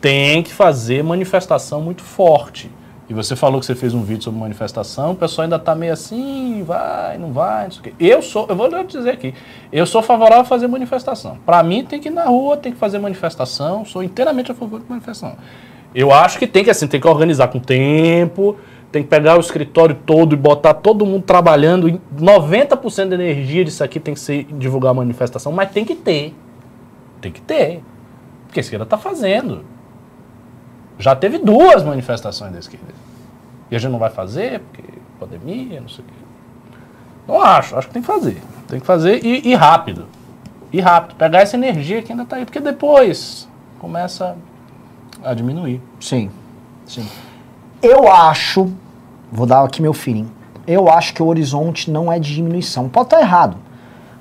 tem que fazer manifestação muito forte. E você falou que você fez um vídeo sobre manifestação, o pessoal ainda está meio assim, vai, não vai, não sei o quê. Eu sou, eu vou dizer aqui, eu sou favorável a fazer manifestação. Para mim tem que ir na rua, tem que fazer manifestação, sou inteiramente a favor de manifestação. Eu acho que tem que assim, tem que organizar com tempo, tem que pegar o escritório todo e botar todo mundo trabalhando, 90% da energia disso aqui tem que ser divulgar a manifestação, mas tem que ter. Tem que ter. Porque a esquerda está fazendo. Já teve duas manifestações da esquerda. E a gente não vai fazer, porque pandemia, não sei o quê. Não acho, acho que tem que fazer. Tem que fazer e, e rápido. E rápido. Pegar essa energia que ainda está aí, porque depois começa a diminuir. Sim, sim. Eu acho, vou dar aqui meu feeling, eu acho que o horizonte não é de diminuição. Pode estar errado,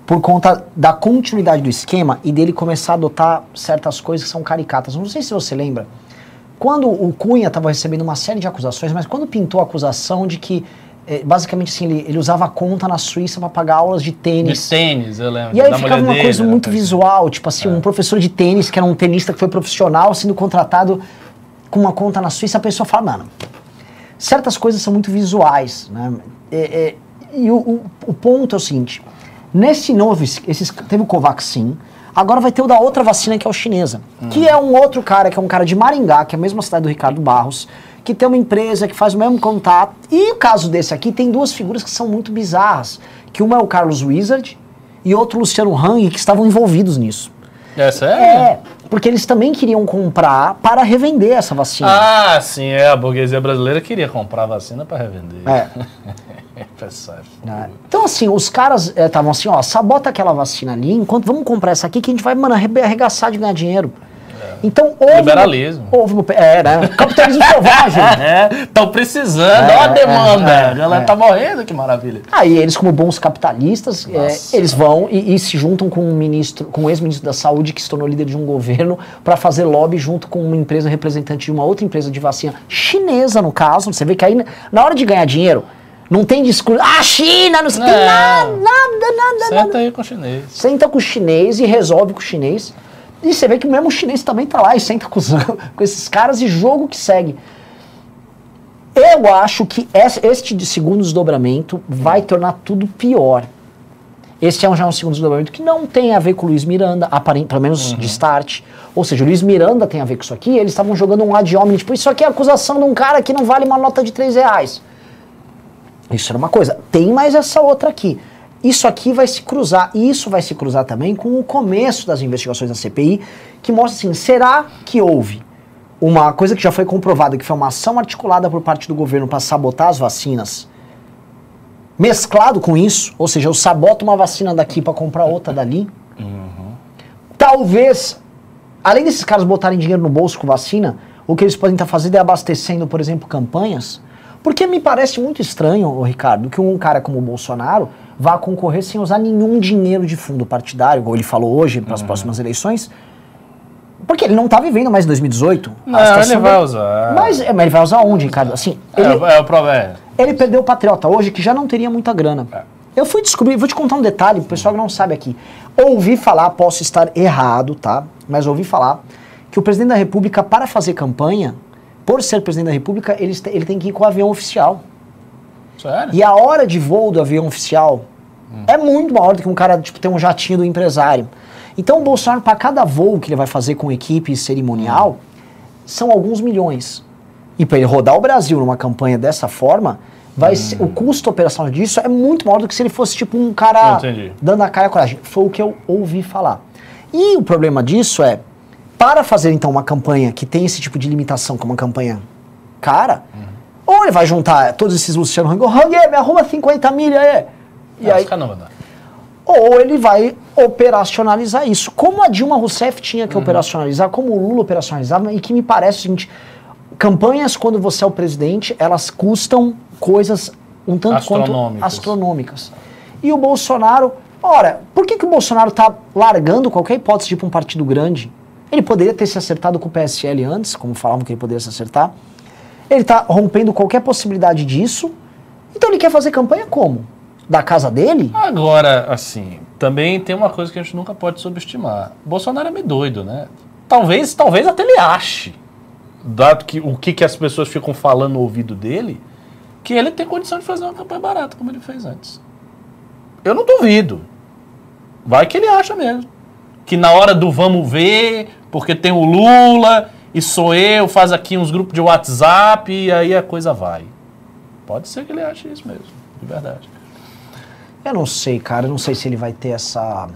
por conta da continuidade do esquema e dele começar a adotar certas coisas que são caricatas. Não sei se você lembra, quando o Cunha estava recebendo uma série de acusações, mas quando pintou a acusação de que é, basicamente assim, ele, ele, usava conta na Suíça para pagar aulas de tênis. De tênis, eu lembro. E aí ficava uma coisa dele, muito visual, tipo assim, é. um professor de tênis, que era um tenista que foi profissional, sendo contratado com uma conta na Suíça, a pessoa fala, mano, certas coisas são muito visuais, né? É, é, e o, o, o, ponto é o seguinte, nesse novo, esses, teve o Covaxin, Agora vai ter o da outra vacina, que é o chinesa. Hum. Que é um outro cara, que é um cara de Maringá, que é a mesma cidade do Ricardo Barros, que tem uma empresa que faz o mesmo contato. E o caso desse aqui tem duas figuras que são muito bizarras. Que uma é o Carlos Wizard e outro Luciano Hang, que estavam envolvidos nisso. É sério? É, porque eles também queriam comprar para revender essa vacina. Ah, sim, é. A burguesia brasileira queria comprar a vacina para revender. É. *laughs* é. Então, assim, os caras estavam é, assim, ó, sabota aquela vacina ali, enquanto vamos comprar essa aqui que a gente vai, mano, arregaçar de ganhar dinheiro. Então houve. Liberalismo. Houve, é, né? Capitalismo selvagem. Estão *laughs* é, precisando, é, a demanda. É, a galera é. tá morrendo, que maravilha. Aí eles, como bons capitalistas, é, eles vão e, e, se juntam com um ministro, com um ex-ministro da saúde que se tornou líder de um governo para fazer lobby junto com uma empresa representante de uma outra empresa de vacina chinesa, no caso. Você vê que aí, na hora de ganhar dinheiro, não tem discurso. Ah, China, não sei nada, nada, nada, Senta nada. aí com o chinês. Senta com o chinês e resolve com o chinês. E você vê que mesmo o chinês também tá lá e senta com, os, *laughs* com esses caras e jogo que segue. Eu acho que este segundo desdobramento vai tornar tudo pior. Este é um, já um segundo desdobramento que não tem a ver com o Luiz Miranda, aparente, pelo menos uhum. de start. Ou seja, o Luiz Miranda tem a ver com isso aqui, eles estavam jogando um ad hominem, tipo, isso aqui é acusação de um cara que não vale uma nota de 3 reais. Isso era uma coisa. Tem mais essa outra aqui isso aqui vai se cruzar, e isso vai se cruzar também com o começo das investigações da CPI, que mostra assim, será que houve uma coisa que já foi comprovada, que foi uma ação articulada por parte do governo para sabotar as vacinas, mesclado com isso, ou seja, eu saboto uma vacina daqui para comprar outra dali, uhum. talvez, além desses caras botarem dinheiro no bolso com vacina, o que eles podem estar tá fazendo é abastecendo, por exemplo, campanhas, porque me parece muito estranho, Ricardo, que um cara como o Bolsonaro vá concorrer sem usar nenhum dinheiro de fundo partidário, como ele falou hoje, para as uhum. próximas eleições. Porque ele não está vivendo mais em 2018. Não, ele vai usar. Mas, é, mas ele vai usar onde, Ricardo? Assim, é, ele, é, o problema. Ele perdeu o Patriota hoje, que já não teria muita grana. É. Eu fui descobrir, vou te contar um detalhe, pro pessoal que não sabe aqui. Ouvi falar, posso estar errado, tá? Mas ouvi falar que o presidente da República, para fazer campanha, por ser presidente da República, ele, ele tem que ir com o avião oficial. Sério? E a hora de voo do avião oficial é muito maior do que um cara tipo, ter um jatinho do empresário. Então o Bolsonaro, para cada voo que ele vai fazer com equipe cerimonial, são alguns milhões. E para ele rodar o Brasil numa campanha dessa forma, vai ser- o custo operacional disso é muito maior do que se ele fosse tipo um cara dando a cara a coragem. Foi o que eu ouvi falar. E o problema disso é, para fazer então uma campanha que tem esse tipo de limitação, como uma campanha cara, ou ele vai juntar todos esses Luciano Hang, Hang, me arruma 50 milha aí. E Ah, aí não ou ele vai operacionalizar isso. Como a Dilma Rousseff tinha que Uhum. operacionalizar, como o Lula operacionalizava, e que me parece o seguinte: campanhas, quando você é o presidente, elas custam coisas um tanto quanto Astronômicas. astronômicas. E o Bolsonaro, ora, por que, que o Bolsonaro está largando qualquer hipótese de ir para um partido grande? Ele poderia ter se acertado com o PSL antes, como falavam que ele poderia se acertar. Ele está rompendo qualquer possibilidade disso. Então ele quer fazer campanha como? Da casa dele? Agora, assim, também tem uma coisa que a gente nunca pode subestimar. Bolsonaro é meio doido, né? Talvez, talvez até ele ache, dado que o que, que as pessoas ficam falando no ouvido dele, que ele tem condição de fazer uma campanha barata, como ele fez antes. Eu não duvido. Vai que ele acha mesmo. Que na hora do vamos ver, porque tem o Lula e sou eu, faz aqui uns grupos de WhatsApp e aí a coisa vai. Pode ser que ele ache isso mesmo, de verdade. Eu não sei, cara. Eu não sei se ele vai ter essa.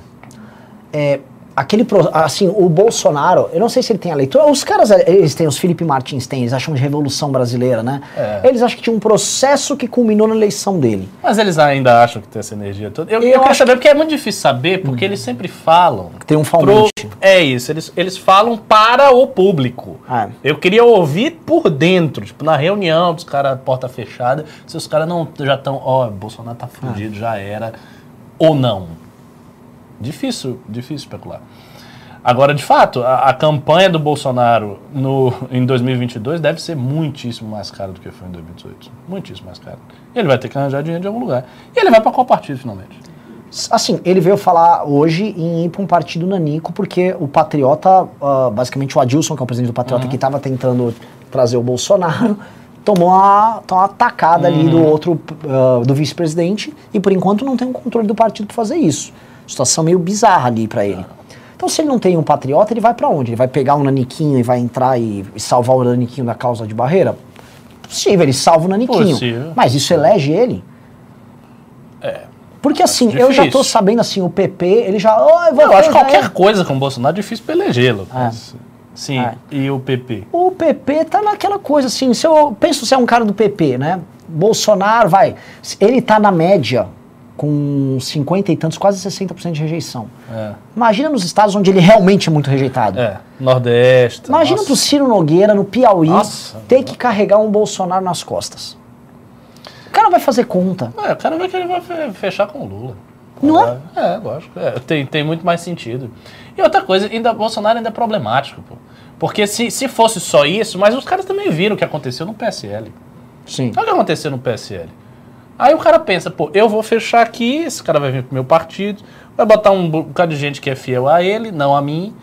É, aquele. Assim, o Bolsonaro, eu não sei se ele tem a leitura. Os caras, eles têm, os Felipe Martins têm, eles acham de Revolução Brasileira, né? É. Eles acham que tinha um processo que culminou na eleição dele. Mas eles ainda acham que tem essa energia toda. Eu, Eu eu, quero saber, porque é muito difícil saber, porque eles sempre falam. Triunfalmente. pro- É isso, eles, eles falam para o público. É. Eu queria ouvir por dentro, tipo, na reunião dos caras, porta fechada, se os caras não já estão, ó, Bolsonaro tá fudido, já era, ou não. Difícil, difícil especular. Agora, de fato, a, a campanha do Bolsonaro no, *laughs* em 2022 deve ser muitíssimo mais cara do que foi em 2018. Muitíssimo mais cara. Ele vai ter que arranjar dinheiro de algum lugar. E ele vai para qual partido, finalmente? Assim, ele veio falar hoje em ir para um partido nanico, porque o Patriota, ah, basicamente o Adilson, que é o presidente do Patriota, que estava tentando trazer o Bolsonaro, *laughs* tomou uma, tomou uma tacada ali do outro, ah, do vice-presidente, e por enquanto não tem um controle do partido para fazer isso. Situação meio bizarra ali para ele. Então, se ele não tem um Patriota, ele vai para onde? Ele vai pegar um naniquinho e vai entrar e, e salvar o naniquinho da causa de barreira? Possível, ele salva o naniquinho. Possível. Mas isso elege ele? Porque assim, eu já tô sabendo assim, o PP, ele já. Oh, eu Eu acho fazer- qualquer coisa com o Bolsonaro é difícil pra elegê-lo. mas- Sim, É. e o PP? O PP tá naquela coisa assim, se eu penso se é um cara do PP, né? Bolsonaro, vai. Ele tá na média com 50 e tantos, quase 60% de rejeição. É. Imagina nos estados onde ele realmente é muito rejeitado. É, Nordeste. Imagina nossa. pro Ciro Nogueira, no Piauí, Nossa. ter que carregar um Bolsonaro nas costas. O cara vai fazer conta. É, o cara vai querer fechar com o Lula. Não é? É, lógico. É, tem, tem muito mais sentido. E outra coisa, ainda, Bolsonaro ainda é problemático, pô. Porque se, se fosse só isso, mas os caras também viram o que aconteceu no PSL. Sim. Olha o que aconteceu no PSL. Aí o cara pensa, pô, eu vou fechar aqui, esse cara vai vir pro meu partido, vai botar um bocado de gente que é fiel a ele, não a mim.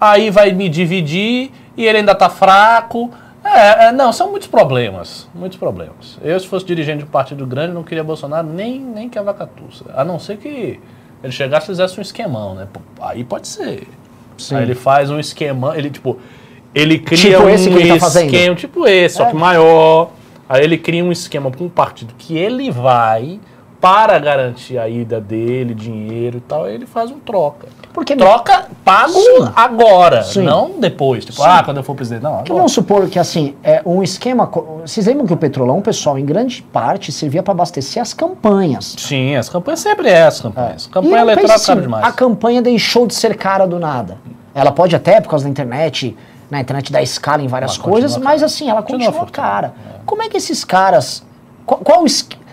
Aí vai me dividir e ele ainda tá fraco. É, é, não, são muitos problemas. Muitos problemas. Eu, se fosse dirigente de um partido grande, não queria Bolsonaro nem, nem que a vacatuça. A não ser que ele chegasse e fizesse um esquemão, né? Pô, aí pode ser. Sim. Aí ele faz um esquema, ele tipo, ele cria Tipo um tá fazendo. esquema, tipo esse, só É. que maior. Aí ele cria um esquema com um partido que ele vai para garantir a ida dele, dinheiro e tal, aí ele faz um troca. Porque Troca pago Sim. agora, Sim. não depois. Tipo, Sim. ah, quando eu for presidente. Não, agora. vamos supor que assim, é um esquema. Vocês lembram que o petrolão, pessoal, em grande parte servia para abastecer as campanhas. Sim, as campanhas sempre é as campanhas. E Campanha eleitoral pense é assim, demais. A campanha deixou de ser cara do nada. Ela pode até, por causa da internet, na internet dar escala em várias coisas, mas assim, ela Continua continua, fortuna, cara. Como é que esses caras. Qual, qual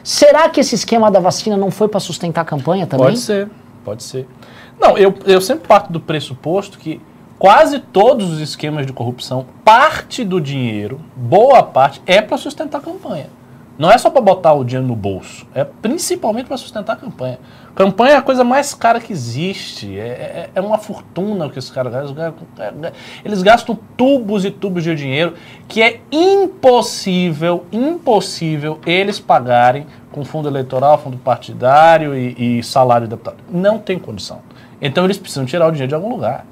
será que esse esquema da vacina não foi para sustentar a campanha também? Pode ser, pode ser. Não, eu, eu sempre parto do pressuposto que quase todos os esquemas de corrupção, parte do dinheiro, boa parte, é para sustentar a campanha. Não é só para botar o dinheiro no bolso, é principalmente para sustentar a campanha. Campanha é a coisa mais cara que existe. É, é, é uma fortuna que esses caras gastam. Eles gastam tubos e tubos de dinheiro que é impossível, impossível eles pagarem com fundo eleitoral, fundo partidário e, e salário de deputado. Não tem condição. Então eles precisam tirar o dinheiro de algum lugar.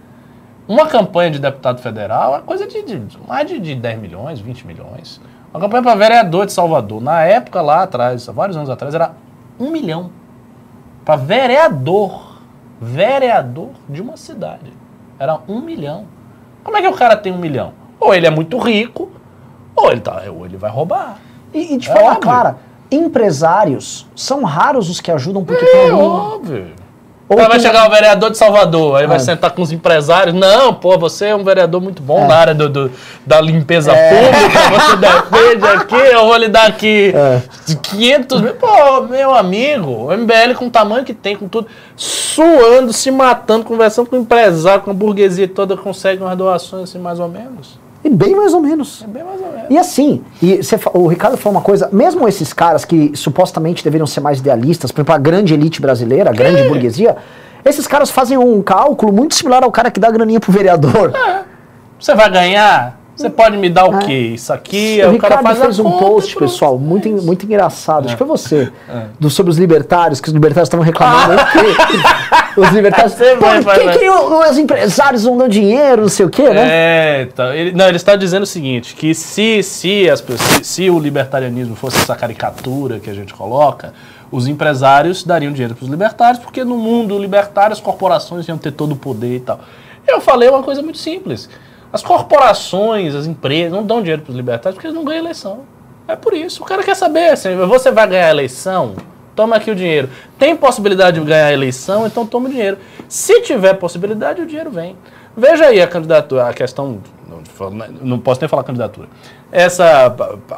Uma campanha de deputado federal é coisa de, de mais de, de 10 milhões, 20 milhões. Uma campanha para vereador de Salvador, na época lá atrás, vários anos atrás, era um milhão. Para vereador. Vereador de uma cidade. Era um milhão. Como é que o cara tem um milhão? Ou ele é muito rico, ou ele, tá, ou ele vai roubar. E, e de É forma óbvio. clara, empresários são raros os que ajudam porque É tem algum... óbvio. Ou vai chegar o vereador de Salvador, aí vai É. sentar com os empresários. Não, pô, você é um vereador muito bom É. na área do, do- da limpeza É. pública, você defende aqui, eu vou lhe dar aqui É. 500 mil. Pô, meu amigo, o MBL com o tamanho que tem, com tudo, suando, se matando, conversando com o empresário, com a burguesia toda, consegue umas doações assim, mais ou menos. E bem mais ou menos. É bem mais ou menos. E assim, e você o Ricardo falou uma coisa, mesmo esses caras que supostamente deveriam ser mais idealistas, por exemplo, a grande elite brasileira, a grande burguesia, esses caras fazem um cálculo muito similar ao cara que dá graninha pro vereador. Você vai ganhar? Você pode me dar o É. quê? Isso aqui, o o cara Ricardo faz a fez um post, pessoal, muito, en- muito engraçado. Acho que foi você. É. Do, sobre os libertários, que os libertários estavam reclamando. que *laughs* os libertários. Vai, Por vai, que, vai. que os empresários não dão dinheiro, não sei o quê, né? É, tá. Ele, não, ele está dizendo o seguinte, que se, se, as, se, se o libertarianismo fosse essa caricatura que a gente coloca, os empresários dariam dinheiro para os libertários, porque no mundo libertário as corporações iam ter todo o poder e tal. Eu falei uma coisa muito simples. As corporações, as empresas não dão dinheiro para os libertários porque eles não ganham eleição. É por isso. O cara quer saber, assim, você vai ganhar a eleição? Toma aqui o dinheiro. Tem possibilidade de ganhar a eleição, então toma o dinheiro. Se tiver possibilidade, o dinheiro vem. Veja aí a candidatura, a questão. Não, posso nem falar candidatura. Essa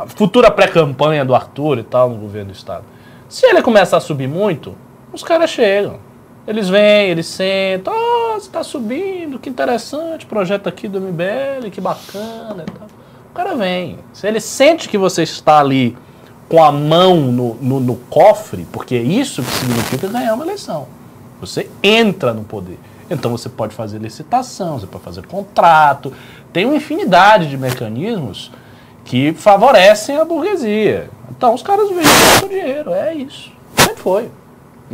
futura pré-campanha do Arthur e tal no governo do Estado. Se ele começar a subir muito, os caras chegam. Eles vêm, eles sentam, oh, você está subindo, que interessante, projeto aqui do MBL, que bacana e tal. O cara vem. Se ele sente que você está ali com a mão no, no, no cofre, porque é isso que significa ganhar uma eleição. Você entra no poder. Então você pode fazer licitação, você pode fazer contrato. Tem uma infinidade de mecanismos que favorecem a burguesia. Então os caras vêm com dinheiro, é isso. Sempre foi.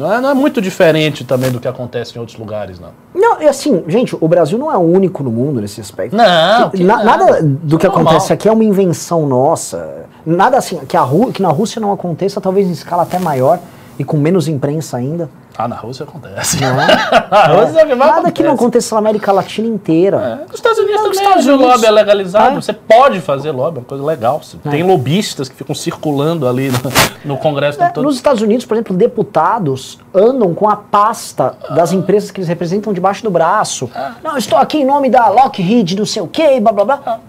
Não é, não é muito diferente também do que acontece em outros lugares, não. Não, e assim, gente, o Brasil não é o único no mundo nesse aspecto. Não, que Na- nada. do que É normal. acontece aqui é uma invenção nossa. Nada assim, que, a que na Rússia não aconteça, talvez em escala até maior e com menos imprensa ainda. Ah, na Rússia acontece. Não é? *laughs* na Rússia é o que Nada que não acontece. aconteça na América Latina inteira. É, Nos Estados Unidos Não, também, Estados o Unidos- lobby é legalizado. É. Você pode fazer lobby, é uma coisa legal. É. Tem lobistas que ficam circulando ali no, no Congresso o É, tempo todo. nos Estados Unidos, por exemplo, deputados andam com a pasta das empresas que eles representam debaixo do braço. Não, estou aqui em nome da Lockheed, não sei o quê, blá blá blá.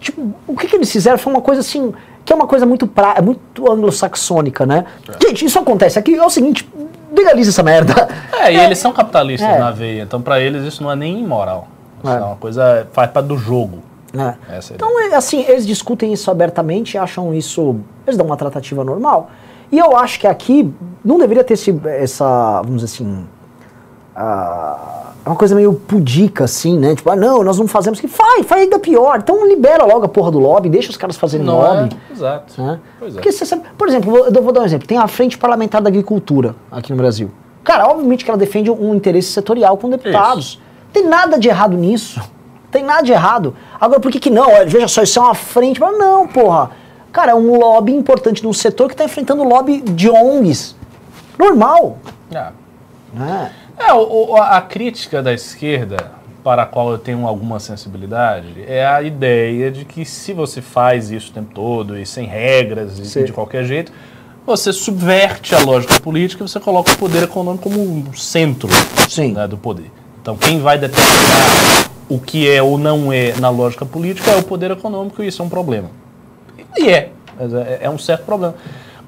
Tipo, o que, que eles fizeram foi uma coisa assim, que é uma coisa muito pra, é muito anglo-saxônica, né? Gente, isso acontece aqui, é o seguinte, legaliza essa merda. É, e *laughs* eles são capitalistas É. na veia, então pra eles isso não é nem imoral. Isso É. é, uma coisa, faz parte do jogo. é a Então, é, assim, eles discutem isso abertamente, acham isso. Eles dão uma tratativa normal. E eu acho que aqui não deveria ter esse, essa, vamos dizer assim. ah, é uma coisa meio pudica, assim, né? Tipo, ah, não, nós não fazemos. Que faz, faz ainda pior. Então libera logo a porra do lobby, deixa os caras fazerem Não lobby. é? Exato. Né? Pois é. Porque você sabe, por exemplo, eu vou dar um exemplo. Tem a Frente Parlamentar da Agricultura aqui no Brasil. Cara, obviamente que ela defende um interesse setorial com deputados. Tem nada de errado nisso. Tem nada de errado. Agora, por que que não? Olha, veja só, isso é uma frente. Mas não, porra. Cara, é um lobby importante num setor que está enfrentando lobby de ONGs. Normal. Ah. Né? É, o- a crítica da esquerda, para a qual eu tenho alguma sensibilidade, é a ideia de que se você faz isso o tempo todo e sem regras e- Sim. de qualquer jeito, você subverte a lógica política e você coloca o poder econômico como um centro né, do poder. Então, quem vai determinar o que é ou não é na lógica política é o poder econômico e isso é um problema. E é, é, é um certo problema.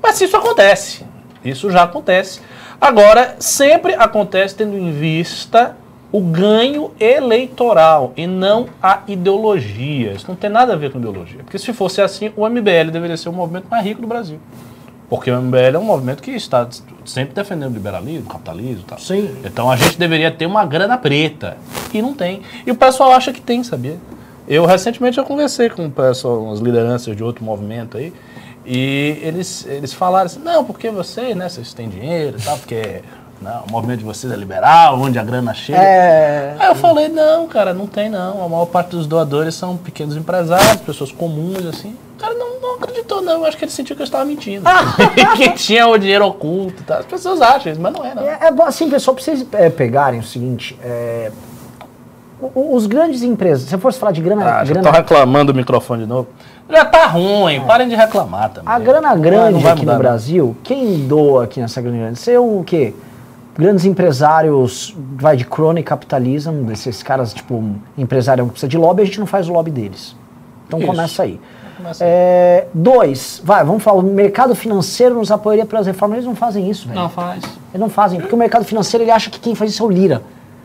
Mas isso acontece, isso já acontece. Agora, sempre acontece tendo em vista o ganho eleitoral e não a ideologia. Isso não tem nada a ver com ideologia. Porque se fosse assim, o MBL deveria ser o movimento mais rico do Brasil. Porque o MBL é um movimento que está sempre defendendo o liberalismo, o capitalismo e tal. Sim. Então a gente deveria ter uma grana preta. E não tem. E o pessoal acha que tem, sabia? Eu recentemente eu conversei com o pessoal, umas lideranças de outro movimento aí, e eles, eles falaram assim, não, porque vocês, né, vocês têm dinheiro e tal, porque não, o movimento de vocês é liberal, onde a grana chega. É. Aí eu falei, não, cara, não tem não. A maior parte dos doadores são pequenos empresários, pessoas comuns, assim. O cara não, não acreditou, não. Eu acho que ele sentiu que eu estava mentindo. *laughs* que tinha o dinheiro oculto tal. As pessoas acham isso, mas não é, não. É, é bom, assim, pessoal, pra vocês é, pegarem o seguinte, é, os grandes empresas, se eu fosse falar de grana, Ah, já grana tô reclamando do microfone de novo. Já tá ruim, parem de reclamar também. A grana grande aqui mudar, no. Brasil, quem doa aqui nessa grana grande? São o quê? Grandes empresários, vai de crony capitalism, esses caras, tipo, empresário que precisa de lobby, a gente não faz o lobby deles. Então Isso. começa aí. Começa aí. É, dois, vai, vamos falar, o mercado financeiro nos apoiaria pelas reformas, eles não fazem isso, velho. Não faz. Eles não fazem, porque o mercado financeiro ele acha que quem faz isso é o Lira,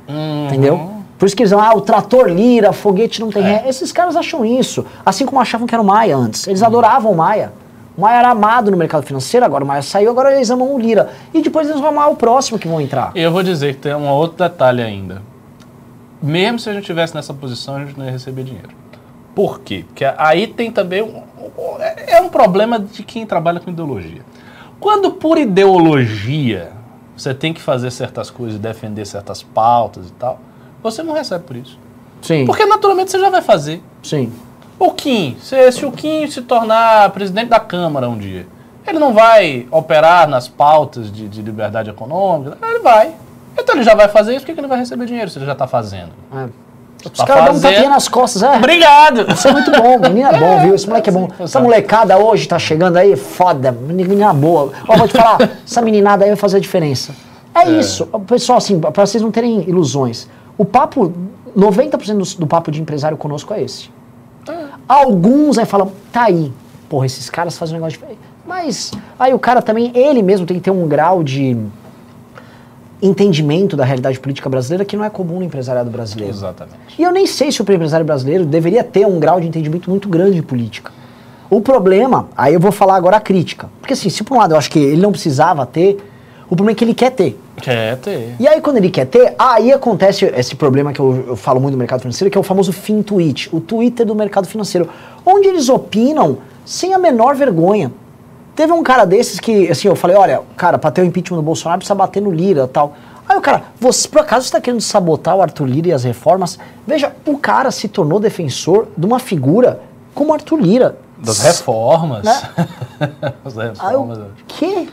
Uhum. entendeu? Por isso que eles dizem, ah, o trator Lira, foguete não tem É. ré. Esses caras acham isso, assim como achavam que era o Maia antes. Eles adoravam o Maia. O Maia era amado no mercado financeiro, agora o Maia saiu, agora eles amam o Lira. E depois eles vão amar o próximo que vão entrar. E eu vou dizer que tem um outro detalhe ainda. Mesmo se a gente estivesse nessa posição, a gente não ia receber dinheiro. Por quê? Porque aí tem também. um- um- é um problema de quem trabalha com ideologia. Quando por ideologia você tem que fazer certas coisas, defender certas pautas e tal, você não recebe por isso. Sim, Porque naturalmente você já vai fazer. sim. O Kim, se, se o Kim se tornar presidente da Câmara um dia, ele não vai operar nas pautas de, de liberdade econômica? Ele vai. Então ele já vai fazer isso, por que ele vai receber dinheiro se ele já está fazendo? É. Os Tá caras dão um tapinha nas costas, é. Obrigado! Isso é muito bom, menina é bom, *laughs* viu? Esse moleque é bom. Essa molecada hoje tá chegando aí, foda, menina boa. Ó, vou te falar, *laughs* essa meninada aí vai fazer a diferença. É, isso. Pessoal, assim, pra vocês não terem ilusões, o papo, 90% do, do papo de empresário conosco é esse. Alguns aí falam, tá aí, porra, esses caras fazem um negócio diferente. Mas aí o cara também, ele mesmo tem que ter um grau de entendimento da realidade política brasileira que não é comum no empresariado brasileiro. Exatamente. E eu nem sei se o empresário brasileiro deveria ter um grau de entendimento muito grande de política. O problema, aí eu vou falar agora a crítica. Porque assim, se por um lado eu acho que ele não precisava ter, o problema é que ele quer ter. Quer ter. E aí quando ele quer ter, aí acontece esse problema que eu, eu falo muito do mercado financeiro, que é o famoso fin tweet, o Twitter do mercado financeiro, onde eles opinam sem a menor vergonha. Teve um cara desses que, assim, eu falei, olha, cara, pra ter o impeachment do Bolsonaro precisa bater no Lira e tal. Aí o cara, você por acaso está querendo sabotar o Arthur Lira e as reformas? Veja, o cara se tornou defensor de uma figura como Arthur Lira. Das reformas. Né? *laughs* As Aí reformas. eu, que?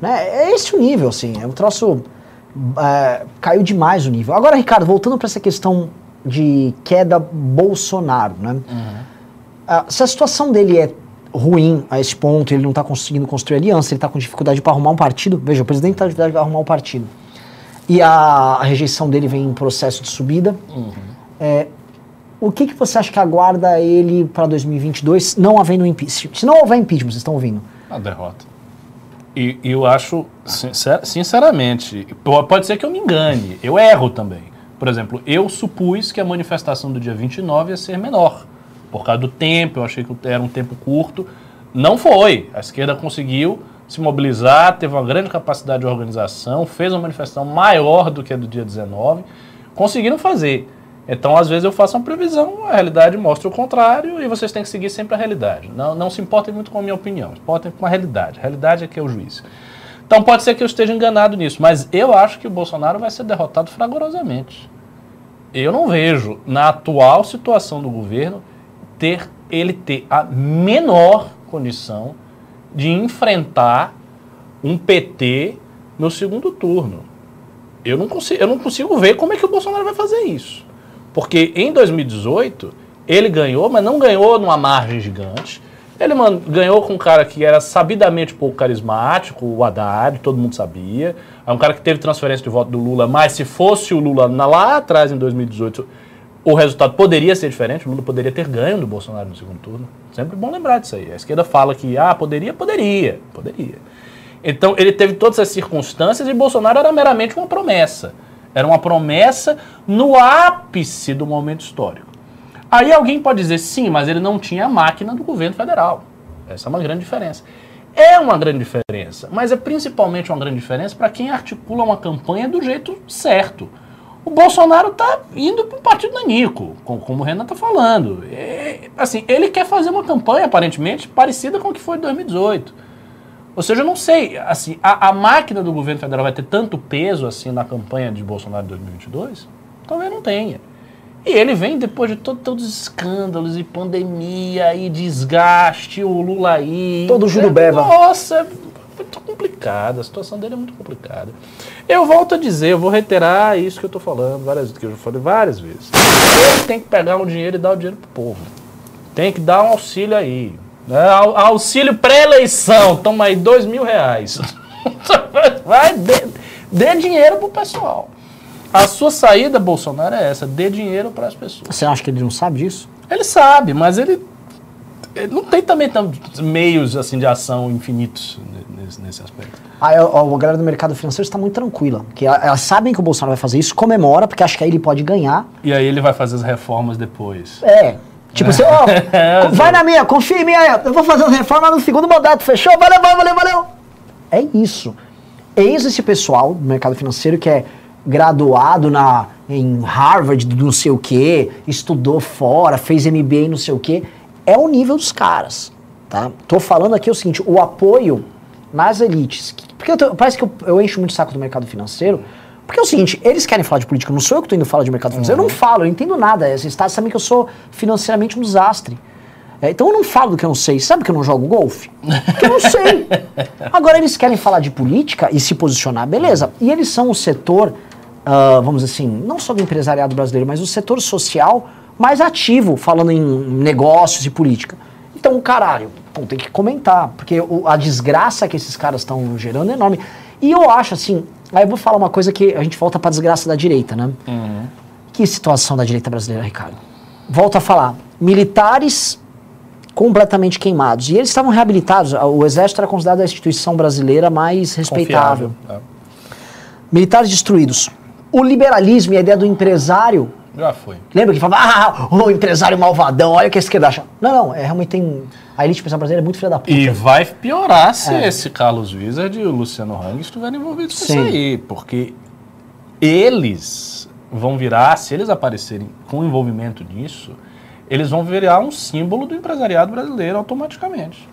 Né? É esse o nível, assim. É um troço. é, caiu demais o nível. Agora, Ricardo, voltando para essa questão de queda Bolsonaro, né? Ah, se a situação dele é ruim a esse ponto, ele não está conseguindo construir aliança, ele está com dificuldade para arrumar um partido. Veja, o presidente está com dificuldade para arrumar um partido. E a, a rejeição dele vem em processo de subida. É, o que, que você acha que aguarda ele para 2022, não havendo impeachment? Se não houver impeachment, vocês estão ouvindo? A derrota. E eu acho, sincer- sinceramente, po- pode ser que eu me engane, eu erro também. Por exemplo, eu supus que a manifestação do dia 29 ia ser menor, por causa do tempo, eu achei que era um tempo curto. Não foi. A esquerda conseguiu se mobilizar, teve uma grande capacidade de organização, fez uma manifestação maior do que a do dia 19, conseguiram fazer. Então, às vezes, eu faço uma previsão, a realidade mostra o contrário e vocês têm que seguir sempre a realidade. Não, não se importem muito com a minha opinião, se importem com a realidade. A realidade é que é o juiz. Então, pode ser que eu esteja enganado nisso, mas eu acho que o Bolsonaro vai ser derrotado fragorosamente. Eu não vejo, na atual situação do governo, ter ele ter a menor condição de enfrentar um PT no segundo turno. Eu não, consigo, eu não consigo ver como é que o Bolsonaro vai fazer isso. Porque em 2018, ele ganhou, mas não ganhou numa margem gigante. Ele ganhou com um cara que era sabidamente pouco carismático, o Haddad, todo mundo sabia. É um cara que teve transferência de voto do Lula, mas se fosse o Lula lá atrás, em 2018, o resultado poderia ser diferente. O Lula poderia ter ganho do Bolsonaro no segundo turno. Sempre bom lembrar disso aí. A esquerda fala que, ah, poderia, poderia, poderia. Então, ele teve todas as circunstâncias e Bolsonaro era meramente uma promessa. Era uma promessa no ápice do momento histórico. Aí alguém pode dizer, sim, mas ele não tinha a máquina do governo federal. Essa é uma grande diferença. É uma grande diferença, mas é principalmente uma grande diferença para quem articula uma campanha do jeito certo. O Bolsonaro está indo para o partido nanico, como o Renan está falando. É, assim, ele quer fazer uma campanha, aparentemente, parecida com o que foi em 2018. Ou seja, eu não sei, assim, a, a, máquina do governo federal vai ter tanto peso assim na campanha de Bolsonaro de 2022? Talvez não tenha. E ele vem depois de todo, todos os escândalos e pandemia e desgaste, o Lula aí. Todo jurubeba. É, nossa, é muito complicada, a situação dele é muito complicada. Eu volto a dizer, eu vou reiterar isso que eu estou falando várias vezes, que eu já falei várias vezes. Ele tem que pegar um dinheiro e dar o dinheiro pro povo. Tem que dar um auxílio aí. Né? Auxílio pré-eleição, toma aí dois mil reais. *laughs* Vai, dê, dê dinheiro pro pessoal. A sua saída, Bolsonaro, é essa: dê dinheiro para as pessoas. Você acha que ele não sabe disso? Ele sabe, mas ele, ele não tem também tantos meios assim de ação infinitos nesse, nesse aspecto. Ah, a, a galera do mercado financeiro está muito tranquila. Que elas sabem que o Bolsonaro vai fazer isso, comemora, porque acha que aí ele pode ganhar. E aí ele vai fazer as reformas depois. É. Tipo assim, ó, *laughs* é, vai na minha, confia em mim aí, eu vou fazer as reformas no segundo mandato, fechou? Valeu, valeu, valeu. É isso. Eis esse pessoal do mercado financeiro que é graduado na, em Harvard, não sei o que, estudou fora, fez MBA, não sei o que, é o nível dos caras, tá? Tô falando aqui o seguinte, o apoio nas elites, porque tô, parece que eu, eu, encho muito o saco do mercado financeiro, porque é o seguinte, eles querem falar de política, não sou eu que tô indo falar de mercado financeiro, uhum. eu não falo, eu entendo nada, esses estados sabem que eu sou financeiramente um desastre. É, então eu não falo do que eu não sei. Sabe que eu não jogo golfe? *laughs* Porque eu não sei. Agora eles querem falar de política e se posicionar, beleza. E eles são o setor uh, vamos dizer assim, não só do empresariado brasileiro, mas do setor social mais ativo, falando em negócios e política. Então, caralho, pô, tem que comentar, porque o, a desgraça que esses caras estão gerando é enorme. E eu acho assim, aí eu vou falar uma coisa que a gente volta pra desgraça da direita, né? Uhum. Que situação da direita brasileira, Ricardo? Volto a falar, militares completamente queimados. E eles estavam reabilitados. O Exército era considerado a instituição brasileira mais respeitável. É. Militares destruídos o liberalismo e a ideia do empresário. Já foi. Lembra que falava, ah, o empresário malvadão, olha o que a esquerda acha. Não, não, é, realmente tem. A elite empresarial brasileira é muito filha da puta. E vai piorar se é. esse Carlos Wizard e o Luciano Hang estiverem envolvidos com Sim. isso aí. Porque eles vão virar, se eles aparecerem com envolvimento nisso, eles vão virar um símbolo do empresariado brasileiro automaticamente.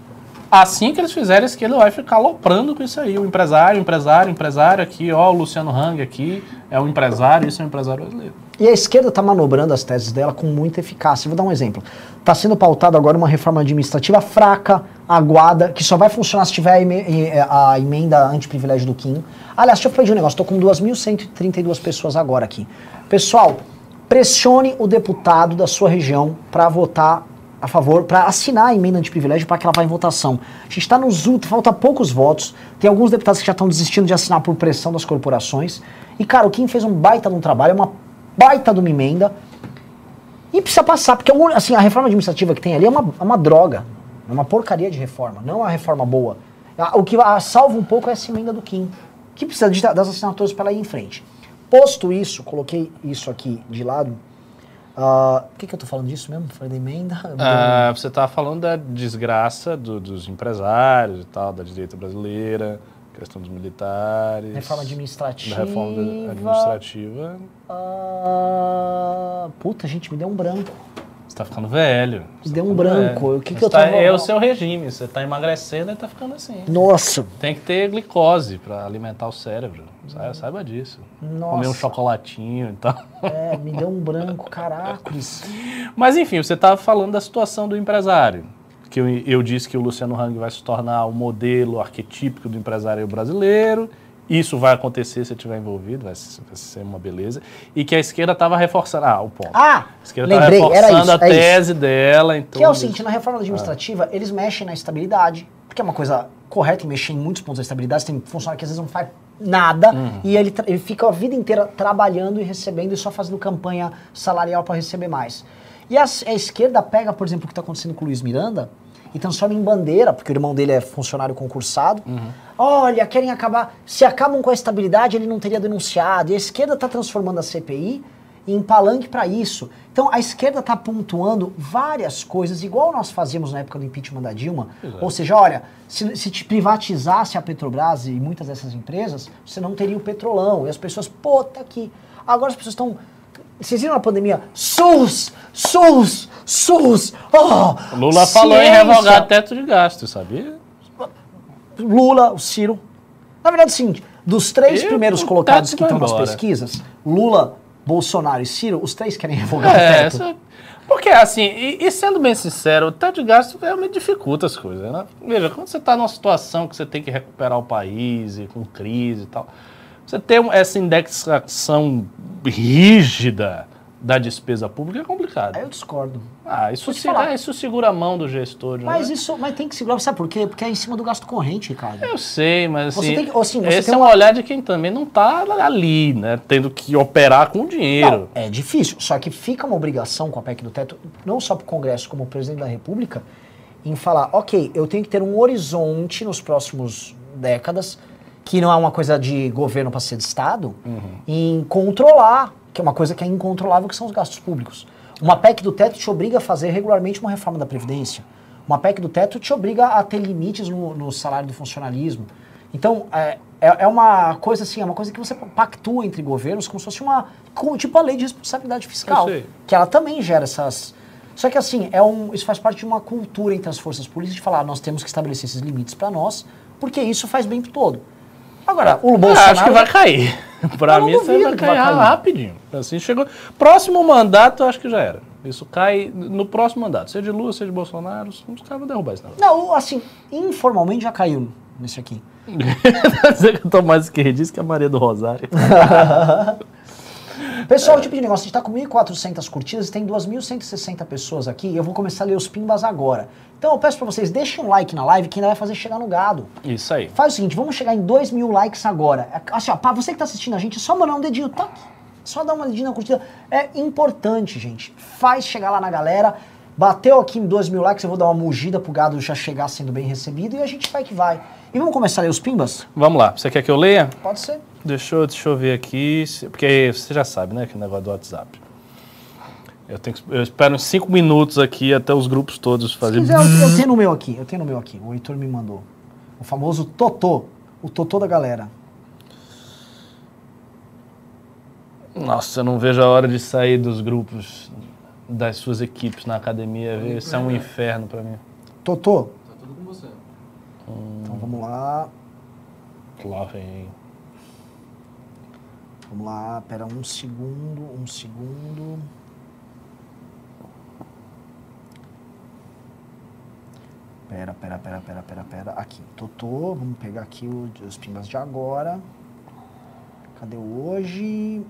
Assim que eles fizerem, a esquerda vai ficar aloprando com isso aí. O empresário, empresário, empresário aqui, ó, o Luciano Hang aqui é um empresário, isso é um empresário brasileiro. E a esquerda está manobrando as teses dela com muita eficácia. Vou dar um exemplo. Está sendo pautada agora uma reforma administrativa fraca, aguada, que só vai funcionar se tiver a emenda antiprivilégio do Kim. Aliás, deixa eu de um negócio. Estou com 2.132 pessoas agora aqui. Pessoal, pressione o deputado da sua região para votar a favor para assinar a emenda de privilégio para que ela vá em votação. A gente está nos últimos, falta poucos votos. Tem alguns deputados que já estão desistindo de assinar por pressão das corporações. E, cara, o Kim fez um baita de um trabalho, é uma baita de uma emenda. E precisa passar, porque assim, a reforma administrativa que tem ali é uma, é uma droga. É uma porcaria de reforma, não é uma reforma boa. O que salva um pouco é essa emenda do Kim, que precisa de, das assinaturas para ir em frente. Posto isso, coloquei isso aqui de lado Uh, que, que eu tô falando disso mesmo? Falei da emenda? Uh, você tá falando da desgraça do, dos empresários e tal, da direita brasileira, questão dos militares. Reforma administrativa. Reforma administrativa. Uh, puta, gente, me deu um branco. Você tá ficando velho. Me deu um branco. Velho. O que, que eu tá, É o seu regime. Você tá emagrecendo e tá ficando assim. Nossa. Tem que ter glicose para alimentar o cérebro. Saiba, saiba disso. Nossa. Comer um chocolatinho e tal. É, me deu um branco, *laughs* caracos. Mas enfim, você estava falando da situação do empresário. Que eu, eu disse que o Luciano Hang vai se tornar o modelo arquetípico do empresário brasileiro. Isso vai acontecer se estiver envolvido, vai ser uma beleza. E que a esquerda estava reforçando. Ah, o ponto. Ah! A esquerda estava reforçando isso, a é tese isso. dela. Então, que é o seguinte: na reforma administrativa, ah. eles mexem na estabilidade, porque é uma coisa correta e mexer em muitos pontos da estabilidade. Você tem funcionário que às vezes não faz nada uhum. e ele, ele fica a vida inteira trabalhando e recebendo e só fazendo campanha salarial para receber mais. E a, a esquerda pega, por exemplo, o que está acontecendo com o Luiz Miranda e transforma em bandeira, porque o irmão dele é funcionário concursado. Olha, querem acabar. Se acabam com a estabilidade, ele não teria denunciado. E a esquerda está transformando a CPI em palanque para isso. Então a esquerda está pontuando várias coisas, igual nós fazíamos na época do impeachment da Dilma. Ou seja, olha, se, se te privatizasse a Petrobras e muitas dessas empresas, você não teria o petrolão. E as pessoas, pô, tá aqui. Agora as pessoas estão. Vocês viram na pandemia? SUS! SUS! SUS! Oh, Lula falou em ciência. revogar teto de gasto, sabia? Lula, o Ciro. Na verdade, é o seguinte: dos três primeiros o colocados que estão nas pesquisas, Lula, Bolsonaro e Ciro, os três querem revogar o É, teto. essa- porque assim, e, e sendo bem sincero, o teto de gasto realmente dificulta as coisas, né? Veja, quando você está numa situação que você tem que recuperar o país e com crise e tal, você ter essa indexação rígida da despesa pública é complicado. Eu discordo. Ah, isso, se- é, isso segura a mão do gestor. de Mas né? isso, mas tem que segurar, sabe por quê? Porque é em cima do gasto corrente, Ricardo. Eu sei, mas Você assim, tem que- assim, esse é um uma- olhar de quem também não está ali, né? Tendo que operar com dinheiro. Não, é difícil. Só que fica uma obrigação com a PEC do teto, não só para o Congresso, como o presidente da República, em falar, ok, eu tenho que ter um horizonte nos próximos décadas, que não é uma coisa de governo para ser de Estado, em controlar, que é uma coisa que é incontrolável, que são os gastos públicos. Uma PEC do teto te obriga a fazer regularmente uma reforma da Previdência. Uma PEC do teto te obriga a ter limites no, no salário do funcionalismo. Então, é, é é uma coisa assim, é uma coisa que você pactua entre governos como se fosse uma. tipo a lei de responsabilidade fiscal. Que ela também gera essas. Só que assim, é um, isso faz parte de uma cultura entre as forças políticas de falar, nós temos que estabelecer esses limites para nós, porque isso faz bem pro todo. Agora, o Ah, Bolsonaro. acho que vai cair. *laughs* não mim, isso vai que vai cair cair. rapidinho. Assim, chegou. Próximo mandato, eu acho que já era. Isso cai no próximo mandato. Seja de Lula, seja de Bolsonaro, os caras vão derrubar negócio. Não, assim, informalmente já caiu nesse aqui. *laughs* Dizer que eu tô mais esquerdista que a Maria do Rosário. *laughs* Pessoal, o tipo de negócio, a gente tá com 1.400 curtidas, tem 2.160 pessoas aqui, e eu vou começar a ler os pimbas agora. Então eu peço pra vocês, deixem um like na live que ainda vai fazer chegar no gado. Isso aí. Faz o seguinte, vamos chegar em 2 mil likes agora. É, Assim, ó, pra você que tá assistindo a gente, é só mandar um dedinho, toque. Só dar uma dedinho na curtida. É importante, gente. Faz chegar lá na galera. Bateu aqui em 2 mil likes, eu vou dar uma mugida pro gado já chegar sendo bem recebido e a gente vai que vai. E vamos começar a ler os pimbas? Vamos lá. Você quer que eu leia? Pode ser. Deixa eu, deixa eu ver aqui. Porque você já sabe, né? Que negócio do WhatsApp. Eu, tenho, eu espero uns 5 minutos aqui até os grupos todos Se fazerem. quiser, eu, eu tenho no meu aqui, eu tenho no meu aqui. O Heitor me mandou. O famoso Totô. O Totô da galera. Nossa, eu não vejo a hora de sair dos grupos das suas equipes na academia. viu? Isso é um inferno pra mim. Totô, Tá tudo com você. então vamos lá. Lá vem. Vamos lá, pera um segundo, um segundo. Pera, pera, pera, pera, pera, pera. Aqui, Totô, vamos pegar aqui os pimbas de agora. Cadê o hoje?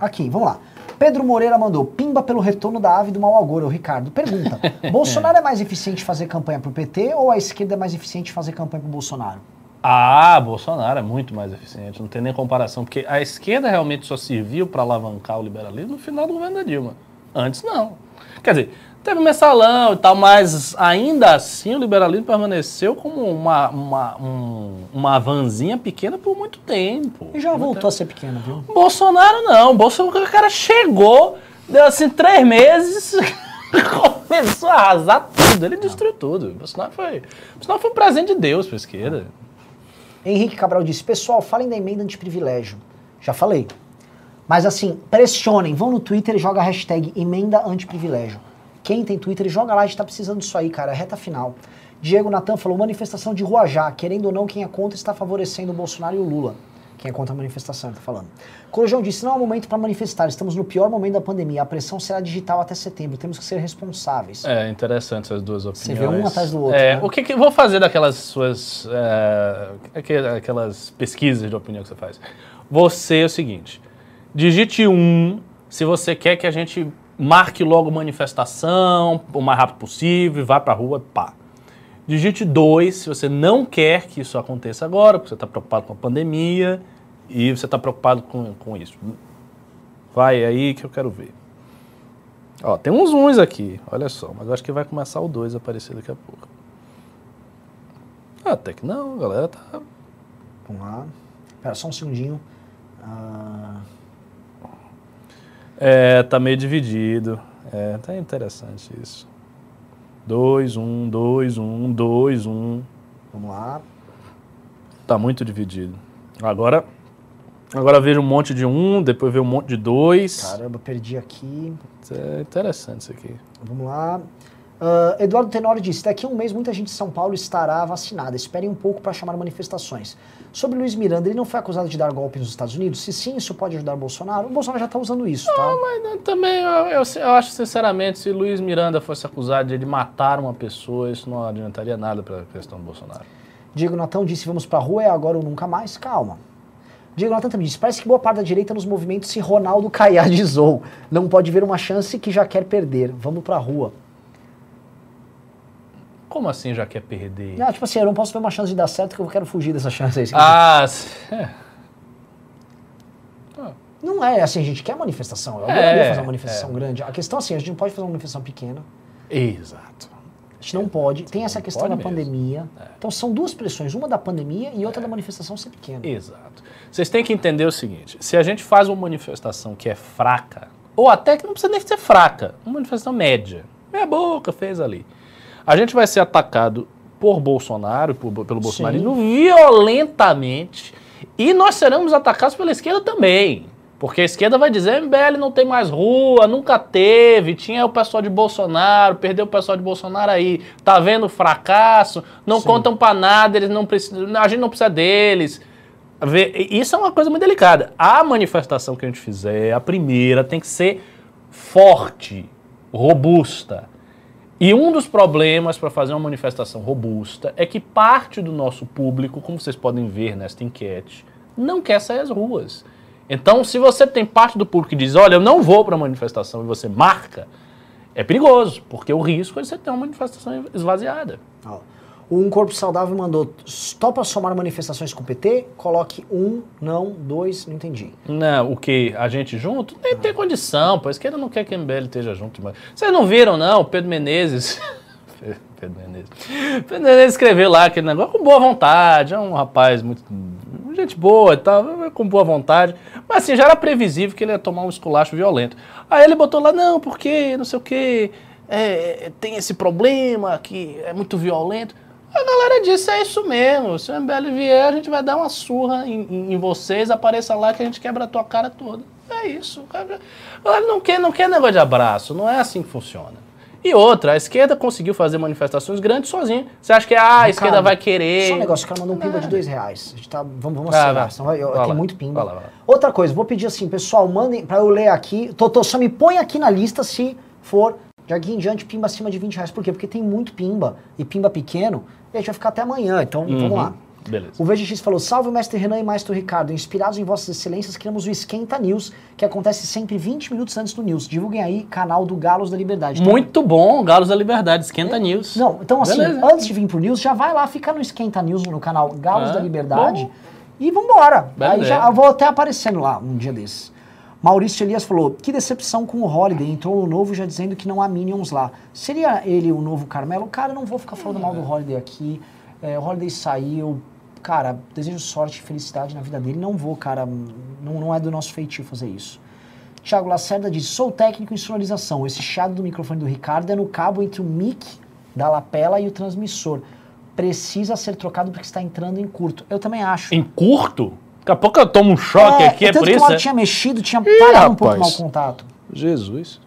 Aqui, vamos lá. Pedro Moreira mandou, pimba pelo retorno da ave do mau agouro. O Ricardo pergunta, *laughs* Bolsonaro é mais eficiente fazer campanha pro PT ou a esquerda é mais eficiente fazer campanha pro Bolsonaro? Ah, Bolsonaro é muito mais eficiente, não tem nem comparação, porque a esquerda realmente só serviu para alavancar o liberalismo no final do governo da Dilma. Antes não. Quer dizer, teve mensalão e tal, mas ainda assim o liberalismo permaneceu como uma, uma, um- uma vanzinha pequena por muito tempo. E já voltou a ser pequeno, viu? Bolsonaro não. Bolsonaro, o cara chegou, deu assim três meses, *laughs* começou a arrasar tudo. Ele destruiu tudo. Bolsonaro foi, Bolsonaro foi um presente de Deus para a esquerda. Henrique Cabral disse: Pessoal, falem da emenda antiprivilégio. Já falei. Mas assim, pressionem, vão no Twitter e joga a hashtag emenda antiprivilégio. Quem tem Twitter, joga lá, a gente tá precisando disso aí, cara. É reta final. Diego Natan falou: manifestação de rua já. Querendo ou não, quem é contra está favorecendo o Bolsonaro e o Lula. Quem é contra a manifestação, ele tá falando. Corujão disse: não é o momento para manifestar, estamos no pior momento da pandemia. A pressão será digital até setembro, temos que ser responsáveis. É interessante essas duas opiniões. Você vê um atrás do outro, É, né? O que, que eu vou fazer daquelas suas. é, aquel- aquelas pesquisas de opinião que você faz? Você é o seguinte: digite um se você quer que a gente marque logo manifestação o mais rápido possível, vá pra rua, pá. Digite dois se você não quer que isso aconteça agora, porque você está preocupado com a pandemia e você está preocupado com, com isso. Vai aí que eu quero ver. Ó, tem uns uns aqui, olha só, mas acho que vai começar o 2 a aparecer daqui a pouco. Ah, até que não, a galera tá. Vamos lá. Pera, só um segundinho. Ah, É, tá meio dividido. É, tá interessante isso. 2, 1, 2, 1, 2, 1. vamos lá. Tá muito dividido. Agora, agora vejo um monte de 1, depois vejo um monte de 2. Caramba, perdi aqui. É interessante isso aqui. Vamos lá. Ah, Eduardo Tenório disse: daqui a um mês muita gente de São Paulo estará vacinada. Esperem um pouco para chamar manifestações. Sobre Luiz Miranda, ele não foi acusado de dar golpe nos Estados Unidos? Se sim, isso pode ajudar o Bolsonaro? O Bolsonaro já está usando isso, tá? Mas né, também, eu, eu, eu acho sinceramente, se Luiz Miranda fosse acusado de ele matar uma pessoa, isso não adiantaria nada para a questão do Bolsonaro. Diego Natão disse: vamos pra rua, é agora ou nunca mais? Calma. Diego Natão também disse: parece que boa parte da direita nos movimentos se Ronaldo caiadizou. Não pode ver uma chance que já quer perder. Vamos pra rua. Como assim já quer perder? Não, tipo assim, eu não posso ver uma chance de dar certo que eu quero fugir dessa chance aí. Ah, é. Não é assim, a gente quer manifestação. Eu É, fazer uma manifestação é. grande. A questão assim, a gente não pode fazer uma manifestação pequena. Exato. A gente não pode. Tem essa questão da mesmo. É. pandemia. Então são duas pressões, uma da pandemia e outra da manifestação ser pequena. Exato. Vocês têm que entender o seguinte: se a gente faz uma manifestação que é fraca, ou até que não precisa nem ser fraca, uma manifestação média, meia boca fez ali, a gente vai ser atacado por Bolsonaro, por- pelo bolsonarismo, violentamente, e nós seremos atacados pela esquerda também. Porque a esquerda vai dizer, MBL não tem mais rua, nunca teve, tinha o pessoal de Bolsonaro, perdeu o pessoal de Bolsonaro aí, tá vendo o fracasso, não Sim. contam pra nada, eles não precisam, a gente não precisa deles. Isso é uma coisa muito delicada. A manifestação que a gente fizer, a primeira, tem que ser forte, robusta. E um dos problemas para fazer uma manifestação robusta é que parte do nosso público, como vocês podem ver nesta enquete, não quer sair às ruas. Então, se você tem parte do público que diz, olha, eu não vou para a manifestação e você marca, é perigoso, porque o risco é você ter uma manifestação esvaziada. O Um Corpo Saudável mandou: topa somar manifestações com o PT? Coloque um, não, dois, não entendi. Não, o que? A gente junto? Nem tem condição, pô. A esquerda não quer que a MBL esteja junto. Mas... Vocês não viram, não? Pedro Menezes. *laughs* Pedro Menezes. Pedro Menezes escreveu lá aquele negócio com boa vontade. É um rapaz muito. gente boa e tal, com boa vontade. Mas assim, já era previsível que ele ia tomar um esculacho violento. Aí ele botou lá, não, porque não sei o quê. é, tem esse problema que é muito violento. A galera disse, é isso mesmo. Se o MBL vier, a gente vai dar uma surra em, em- em vocês, apareça lá que a gente quebra a tua cara toda. É isso. Ela não quer, não quer negócio de abraço, não é assim que funciona. E outra, a esquerda conseguiu fazer manifestações grandes sozinha. Você acha que ah, a esquerda vai querer. Só um negócio, o cara mandou um pimba de dois reais. A gente tá, vamos vamos acelerar, vai. senão eu- tem lá. muito pimba. Vai lá, vai lá. Outra coisa, vou pedir assim, pessoal, mandem pra eu ler aqui. Totô, só me põe aqui na lista se for aqui em diante pimba acima de 20 reais. Por quê? Porque tem muito pimba e pimba pequeno e a gente vai ficar até amanhã. Então vamos lá. Beleza. O VGX falou: Salve mestre Renan e mestre Ricardo. Inspirados em vossas excelências, criamos o Esquenta News, que acontece sempre 20 minutos antes do News. Divulguem aí, canal do Galos da Liberdade. Então, Muito bom, Galos da Liberdade, esquenta news. Não, então assim, Beleza. antes de vir pro News, já vai lá, fica no Esquenta News no canal Galos Ah, da Liberdade bom. e vambora. Bela Aí já eu vou até aparecendo lá um dia desses. Maurício Elias falou: que decepção com o Holiday. Entrou no novo já dizendo que não há Minions lá. Seria ele o novo Carmelo? Cara, não vou ficar falando mal do Holiday aqui. É, o Holiday saiu. Cara, desejo sorte e felicidade na vida dele. Não vou, cara. Não, não é do nosso feitio fazer isso. Thiago Lacerda diz: sou técnico em sonorização. Esse chiado do microfone do Ricardo é no cabo entre o mic da lapela e o transmissor. Precisa ser trocado porque está entrando em curto. Eu também acho. Em curto? Daqui a pouco eu tomo um choque aqui, é por que isso. o é? tinha mexido, tinha parado um pouco rapaz. mal o contato. Jesus.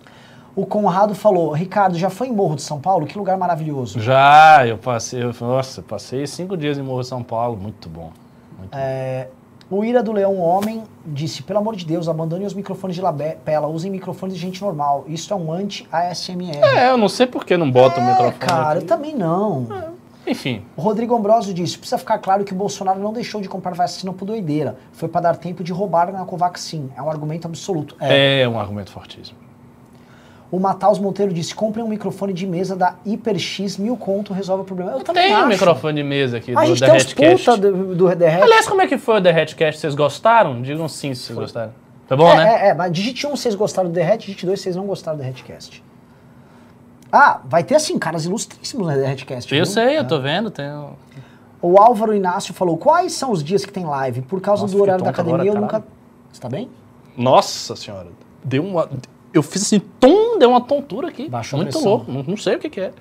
O Conrado falou: Ricardo, já foi em Morro de São Paulo? Que lugar maravilhoso. Já, eu passei, eu, nossa, eu passei cinco dias em Morro de São Paulo, muito bom. Muito É, o Ira do Leão Homem disse: pelo amor de Deus, abandone os microfones de lapela, usem microfones de gente normal. Isso é um anti-ASMR. bom. É, eu não sei por que não bota o É, microfone. cara, eu aqui. também não. Enfim, O Rodrigo Ambrosio disse: precisa ficar claro que o Bolsonaro não deixou de comprar vacina por doideira. Foi para dar tempo de roubar na Covaxin. É um argumento absoluto. É. é um argumento fortíssimo. O Mataus Monteiro disse: comprem um microfone de mesa da HyperX, mil conto, resolve o problema. Eu também Tem acho. um microfone de mesa aqui A do The Hatcast. do, do The Hat. Aliás, como é que foi o The Hatcast? Vocês gostaram? Digam sim se vocês gostaram. Tá bom, é, né? É, é, mas digite 1 um, vocês gostaram do Derrete, digite 2 vocês não gostaram do Derretcast. Ah, vai ter assim, caras ilustríssimos no Derretcast. Eu viu? sei, eu É. tô vendo. Tenho... O Álvaro Inácio falou: quais são os dias que tem live? Por causa Nossa, do horário da academia, agora, eu nunca. caralho. Você tá bem? Nossa senhora. Deu uma. Eu fiz assim, tum, deu uma tontura aqui. Baixou Muito pressão. louco. Não, não sei o que, que é.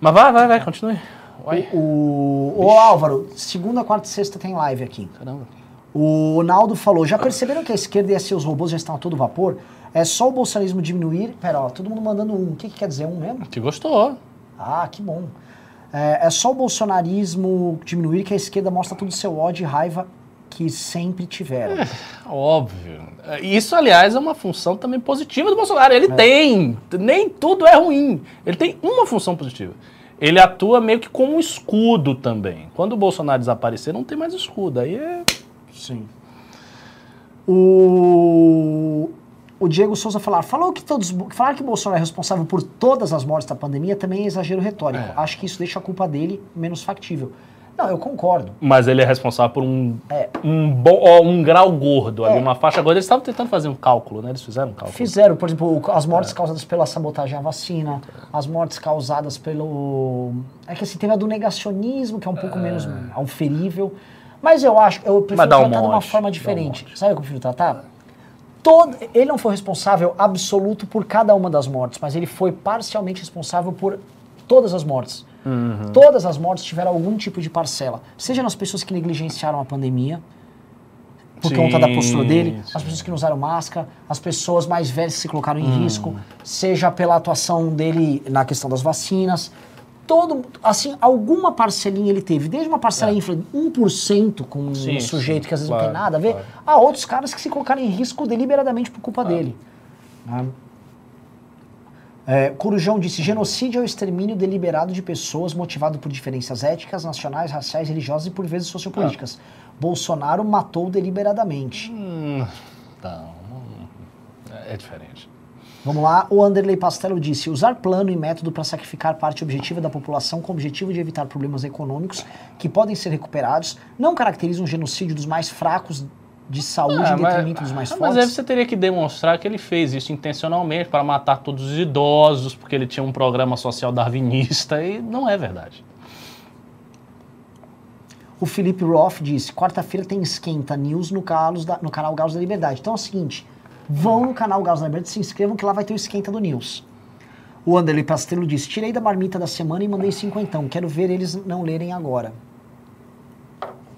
Mas vai, vai, vai, continue. Vai. O, o Álvaro, segunda, quarta e sexta tem live aqui. Caramba. O Naldo falou: já perceberam que a esquerda e seus robôs já estão a todo vapor? É só o bolsonarismo diminuir. Pera, ó, todo mundo mandando um. O que, que quer dizer um mesmo? Que gostou. Ah, que bom. É, é só o bolsonarismo diminuir que a esquerda mostra todo o seu ódio e raiva que sempre tiveram. Óbvio. Isso, aliás, é uma função também positiva do Bolsonaro. É. Ele tem. Nem tudo é ruim. Ele tem uma função positiva. Ele atua meio que como um escudo também. Quando o Bolsonaro desaparecer, não tem mais escudo. Aí é. Sim. O, o Diego Souza falar, falou que todos, falar que Bolsonaro é responsável por todas as mortes da pandemia também é exagero retórico. É. Acho que isso deixa a culpa dele menos factível. Não, eu concordo. Mas ele é responsável por um, É. um, bom, um grau gordo ali, É. uma faixa gorda. Eles estavam tentando fazer um cálculo, né? Eles fizeram um cálculo. Fizeram, por exemplo, as mortes causadas pela sabotagem à vacina, as mortes causadas pelo. É que assim, teve a do negacionismo, que é um pouco menos auferível. Mas eu acho, eu prefiro um tratar de uma monte, forma um diferente. monte. Sabe o que eu prefiro tratar? Todo, ele não foi responsável absoluto por cada uma das mortes, mas ele foi parcialmente responsável por todas as mortes. Uhum. Todas as mortes tiveram algum tipo de parcela. Seja nas pessoas que negligenciaram a pandemia, por Sim, conta da postura dele, as sim. pessoas que não usaram máscara, as pessoas mais velhas que se colocaram em Hum. risco, seja pela atuação dele na questão das vacinas. Todo, assim, alguma parcelinha ele teve, desde uma parcela ínfima, 1% com um É. Sim, sujeito sim, que às vezes não claro, tem nada a ver, claro. a outros caras que se colocaram em risco deliberadamente por culpa dele. né? É, Corujão disse: genocídio é o extermínio deliberado de pessoas motivado por diferenças éticas, nacionais, raciais, religiosas e por vezes sociopolíticas. Bolsonaro matou deliberadamente. Hum, não, não- é diferente. Vamos lá, o Anderley Pastelo disse: usar plano e método para sacrificar parte objetiva da população com o objetivo de evitar problemas econômicos que podem ser recuperados não caracteriza um genocídio dos mais fracos de saúde Ah, em detrimento dos mais ah, fortes. Mas aí você teria que demonstrar que ele fez isso intencionalmente para matar todos os idosos, porque ele tinha um programa social darwinista, e não é verdade. O Felipe Roth disse: quarta-feira tem esquenta news no, Carlos da- no canal Gauss da Liberdade. Então é o seguinte: vão no canal Gauss Liberdade, se inscrevam que lá vai ter o esquenta do news. O Anderley Pastelo disse: tirei da marmita da semana e mandei cinquentão. Quero ver eles não lerem agora.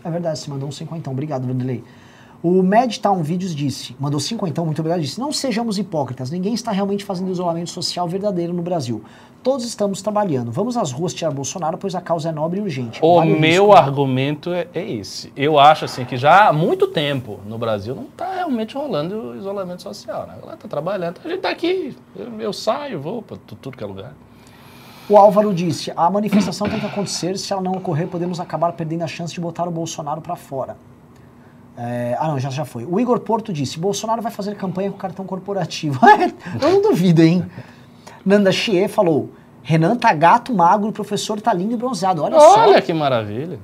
É verdade, você mandou um cinquentão. Obrigado, Vanderlei. O Madtown Vídeos disse, mandou cinquentão, muito obrigado, disse, não sejamos hipócritas, ninguém está realmente fazendo isolamento social verdadeiro no Brasil. Todos estamos trabalhando. Vamos às ruas tirar Bolsonaro, pois a causa é nobre e urgente. O Vale meu risco. argumento é, é esse. Eu acho assim que já há muito tempo no Brasil não está realmente rolando o isolamento social. Né? Ela está trabalhando, a gente está aqui, eu, eu saio, vou para tudo que é lugar. O Álvaro disse: a manifestação tem que acontecer. Se ela não ocorrer, podemos acabar perdendo a chance de botar o Bolsonaro para fora. É, ah, não, já, já foi. O Igor Porto disse: Bolsonaro vai fazer campanha com cartão corporativo. *laughs* Eu não duvido, hein? Nanda Xie falou: Renan tá gato, magro, o professor tá lindo e bronzeado. Olha, Olha só. que maravilha.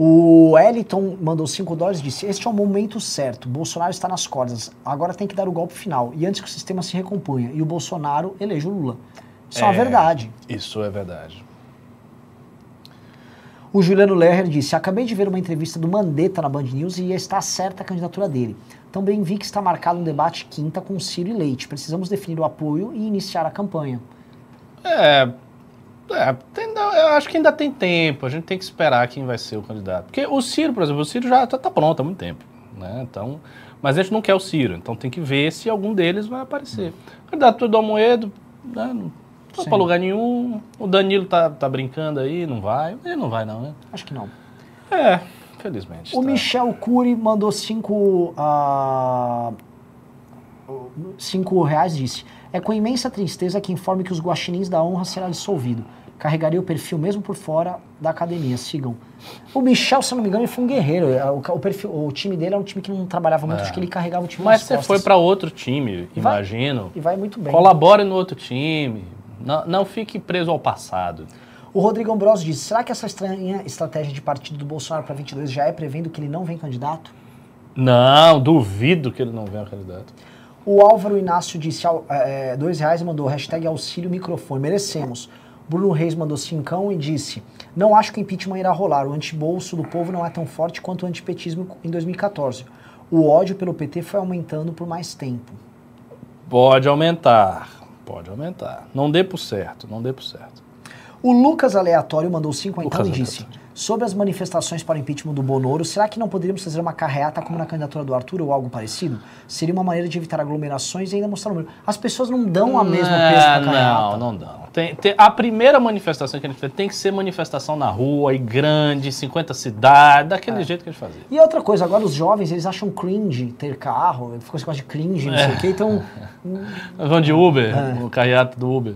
O Eliton mandou 5 dólares e disse: Este é o momento certo. Bolsonaro está nas cordas. Agora tem que dar o golpe final. E antes que o sistema se recomponha. E o Bolsonaro eleja o Lula. Isso é, uma É. verdade. Isso é verdade. O Juliano Lerner disse: Acabei de ver uma entrevista do Mandetta na Band News e está certa a candidatura dele. Também vi que está marcado um debate quinta com Ciro e Leite. Precisamos definir o apoio e iniciar a campanha. É, é, tem- eu acho que ainda tem tempo, a gente tem que esperar quem vai ser o candidato. Porque o Ciro, por exemplo, o Ciro já está pronto há muito tempo. Né? Então, mas a gente não quer o Ciro, então tem que ver se algum deles vai aparecer. O candidato do Almoedo, né, não Sim. para lugar nenhum. O Danilo tá, tá brincando aí, não vai. Ele não vai, não, né? Acho que não. É, felizmente. O tá. Michel Cury mandou 5 cinco reais disse: É com imensa tristeza que informe que os guaxinins da honra será dissolvido. Carregaria o perfil mesmo por fora da academia. Sigam. O Michel, se não me engano, ele foi um guerreiro. O, o perfil, o time dele era um time que não trabalhava muito, É. acho que ele carregava o time Mas você costas. foi para outro time, E vai- imagino. E vai muito bem. Colabore no outro time. Não, não fique preso ao passado. O Rodrigo Ambrosio disse: será que essa estranha estratégia de partido do Bolsonaro para 22 já é prevendo que ele não vem candidato? Não, duvido que ele não venha candidato. O Álvaro Inácio disse é, dois reais e mandou hashtag auxílio microfone. Merecemos. Bruno Reis mandou cincão e disse: Não acho que o impeachment irá rolar. O antibolso do povo não é tão forte quanto o antipetismo em 2014. O ódio pelo PT foi aumentando por mais tempo. Pode aumentar, pode aumentar. Não dê por certo, não dê por certo. O Lucas Aleatório mandou cinco então Lucas e disse: Sobre as manifestações para o impeachment do Bonoro, será que não poderíamos fazer uma carreata como na candidatura do Arthur ou algo parecido? Seria uma maneira de evitar aglomerações e ainda mostrar o número. As pessoas não dão a mesma peso para carreata. Não, não dão. Tem, tem- a primeira manifestação que a gente fez tem que ser manifestação na rua, e grande, 50 cidades, daquele jeito que a gente fazia. E outra coisa, agora os jovens, eles acham cringe ter carro, ficou esse negócio de cringe, não sei o quê, então... *laughs* Nós vamos de Uber, É. o carreata do Uber.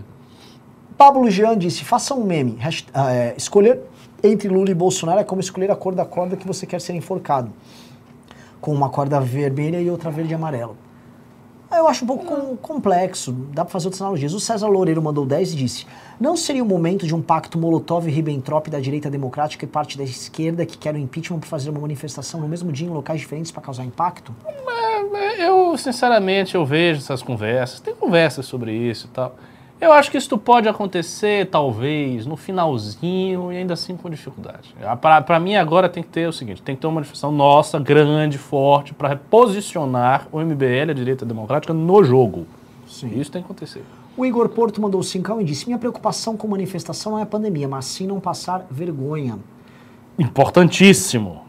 Pablo Jean disse, faça um meme, hasht- ah, é, escolher entre Lula e Bolsonaro é como escolher a cor da corda que você quer ser enforcado, com uma corda vermelha e outra verde e amarelo. Eu acho um pouco com- complexo, dá pra fazer outras analogias. O César Loureiro mandou 10 e disse, não seria o momento de um pacto Molotov-Ribbentrop da direita democrática e parte da esquerda que quer o impeachment para fazer uma manifestação no mesmo dia em locais diferentes para causar impacto? Eu, sinceramente, eu vejo essas conversas, tem conversas sobre isso e tal. Eu acho que isso pode acontecer, talvez, no finalzinho e ainda assim com dificuldade. Pra mim, agora tem que ter o seguinte: tem que ter uma manifestação nossa, grande, forte, para reposicionar o MBL, a direita democrática, no jogo. Isso tem que acontecer. O Igor Porto mandou cincão e disse: Minha preocupação com manifestação não é a pandemia, mas sim não passar vergonha. Importantíssimo.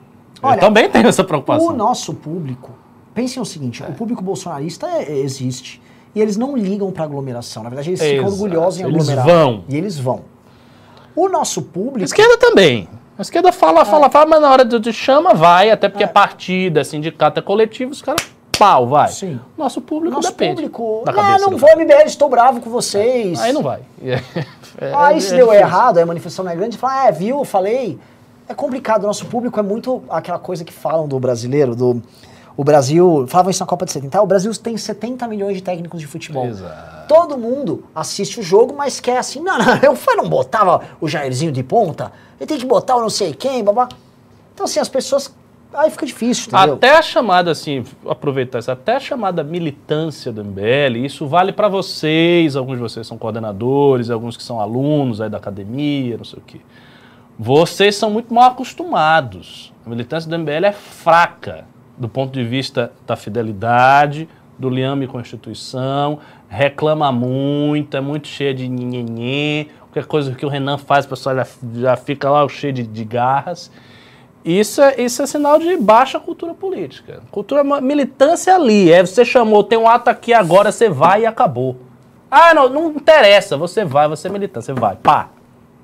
Olha, eu também tenho essa preocupação. O nosso público, pensem o seguinte: o público bolsonarista é- existe. E eles não ligam para aglomeração. Na verdade, eles ficam Exato. orgulhosos em Eles aglomerar. vão. E eles vão. O nosso A público. esquerda também. A esquerda fala, fala, fala, mas na hora de, chama, vai, até porque é partida, é sindicato, é coletivo, os caras, pau, vai. Sim. Nosso público Nosso depende. público. da Não, vou. MBL, estou bravo com vocês. Aí não vai. *laughs* É, Aí é- se é deu difícil. errado, aí a manifestação não é grande, fala, é, viu, eu falei. É complicado, nosso público é muito aquela coisa que falam do brasileiro, do. O Brasil, falavam isso na Copa de 70, ah, o Brasil tem 70 milhões de técnicos de futebol. Exato. Todo mundo assiste o jogo, mas quer assim, não, não, eu não botava o Jairzinho de ponta, ele tem que botar o não sei quem, babá. Então assim, as pessoas, aí fica difícil, entendeu? Até a chamada, assim, aproveitar isso, até a chamada militância do MBL, isso vale para vocês, alguns de vocês são coordenadores, alguns que são alunos aí da academia, não sei o quê. Vocês são muito mal acostumados. A militância do MBL é fraca do ponto de vista da fidelidade, do liame instituição, reclama muito, é muito cheia de nhenhenhê, qualquer coisa que o Renan faz, o pessoal já, já fica lá cheio de, de garras. Isso é, isso é sinal de baixa cultura política. Cultura militância é ali. É, você chamou, tem um ato aqui agora, você vai e acabou. Ah, não, não interessa, você vai, você é militante, você vai. Pá.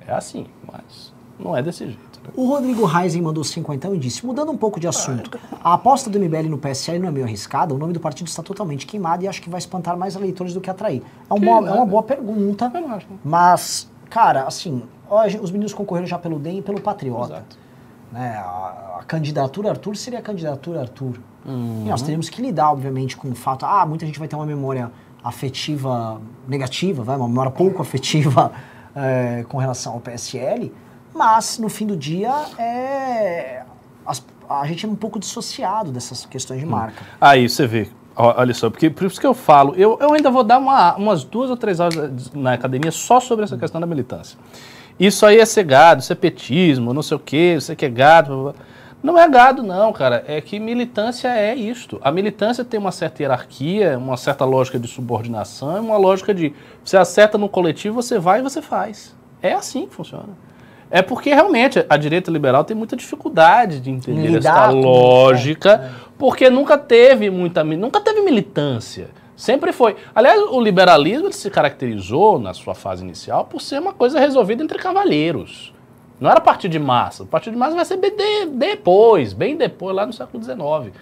É assim, mas não é desse jeito. O Rodrigo Reisen mandou 50 e disse: mudando um pouco de assunto, a aposta do MBL no PSL não é meio arriscada? O nome do partido está totalmente queimado e acho que vai espantar mais eleitores do que atrair. É uma, é uma boa pergunta, Eu não acho. mas, cara, assim, ó, os meninos concorreram já pelo DEM e pelo Patriota. Exato. Né? A, a candidatura Arthur seria a candidatura Arthur. Uhum. E nós teríamos que lidar, obviamente, com o fato. Ah, muita gente vai ter uma memória afetiva negativa, vai, uma memória pouco afetiva *laughs* eh, com relação ao PSL, mas no fim do dia é, as- a gente é um pouco dissociado dessas questões de marca. Aí você vê, olha só, porque por isso que eu falo, eu, eu ainda vou dar uma- umas duas ou três aulas na academia só sobre essa questão da militância. Isso aí é ser gado, isso é petismo, não sei o quê, você que é gado. blá, blá. Não é gado, não, cara. É que militância é isto. A militância tem uma certa hierarquia, uma certa lógica de subordinação, uma lógica de você acerta no coletivo, você vai e você faz. É assim que funciona. É porque realmente a direita liberal tem muita dificuldade de entender Lidar essa lógica, porque nunca teve muita, nunca teve militância. Sempre foi. Aliás, o liberalismo se caracterizou na sua fase inicial por ser uma coisa resolvida entre cavalheiros. Não era partido de massa. O partido de massa vai ser depois, bem depois, lá no século XIX.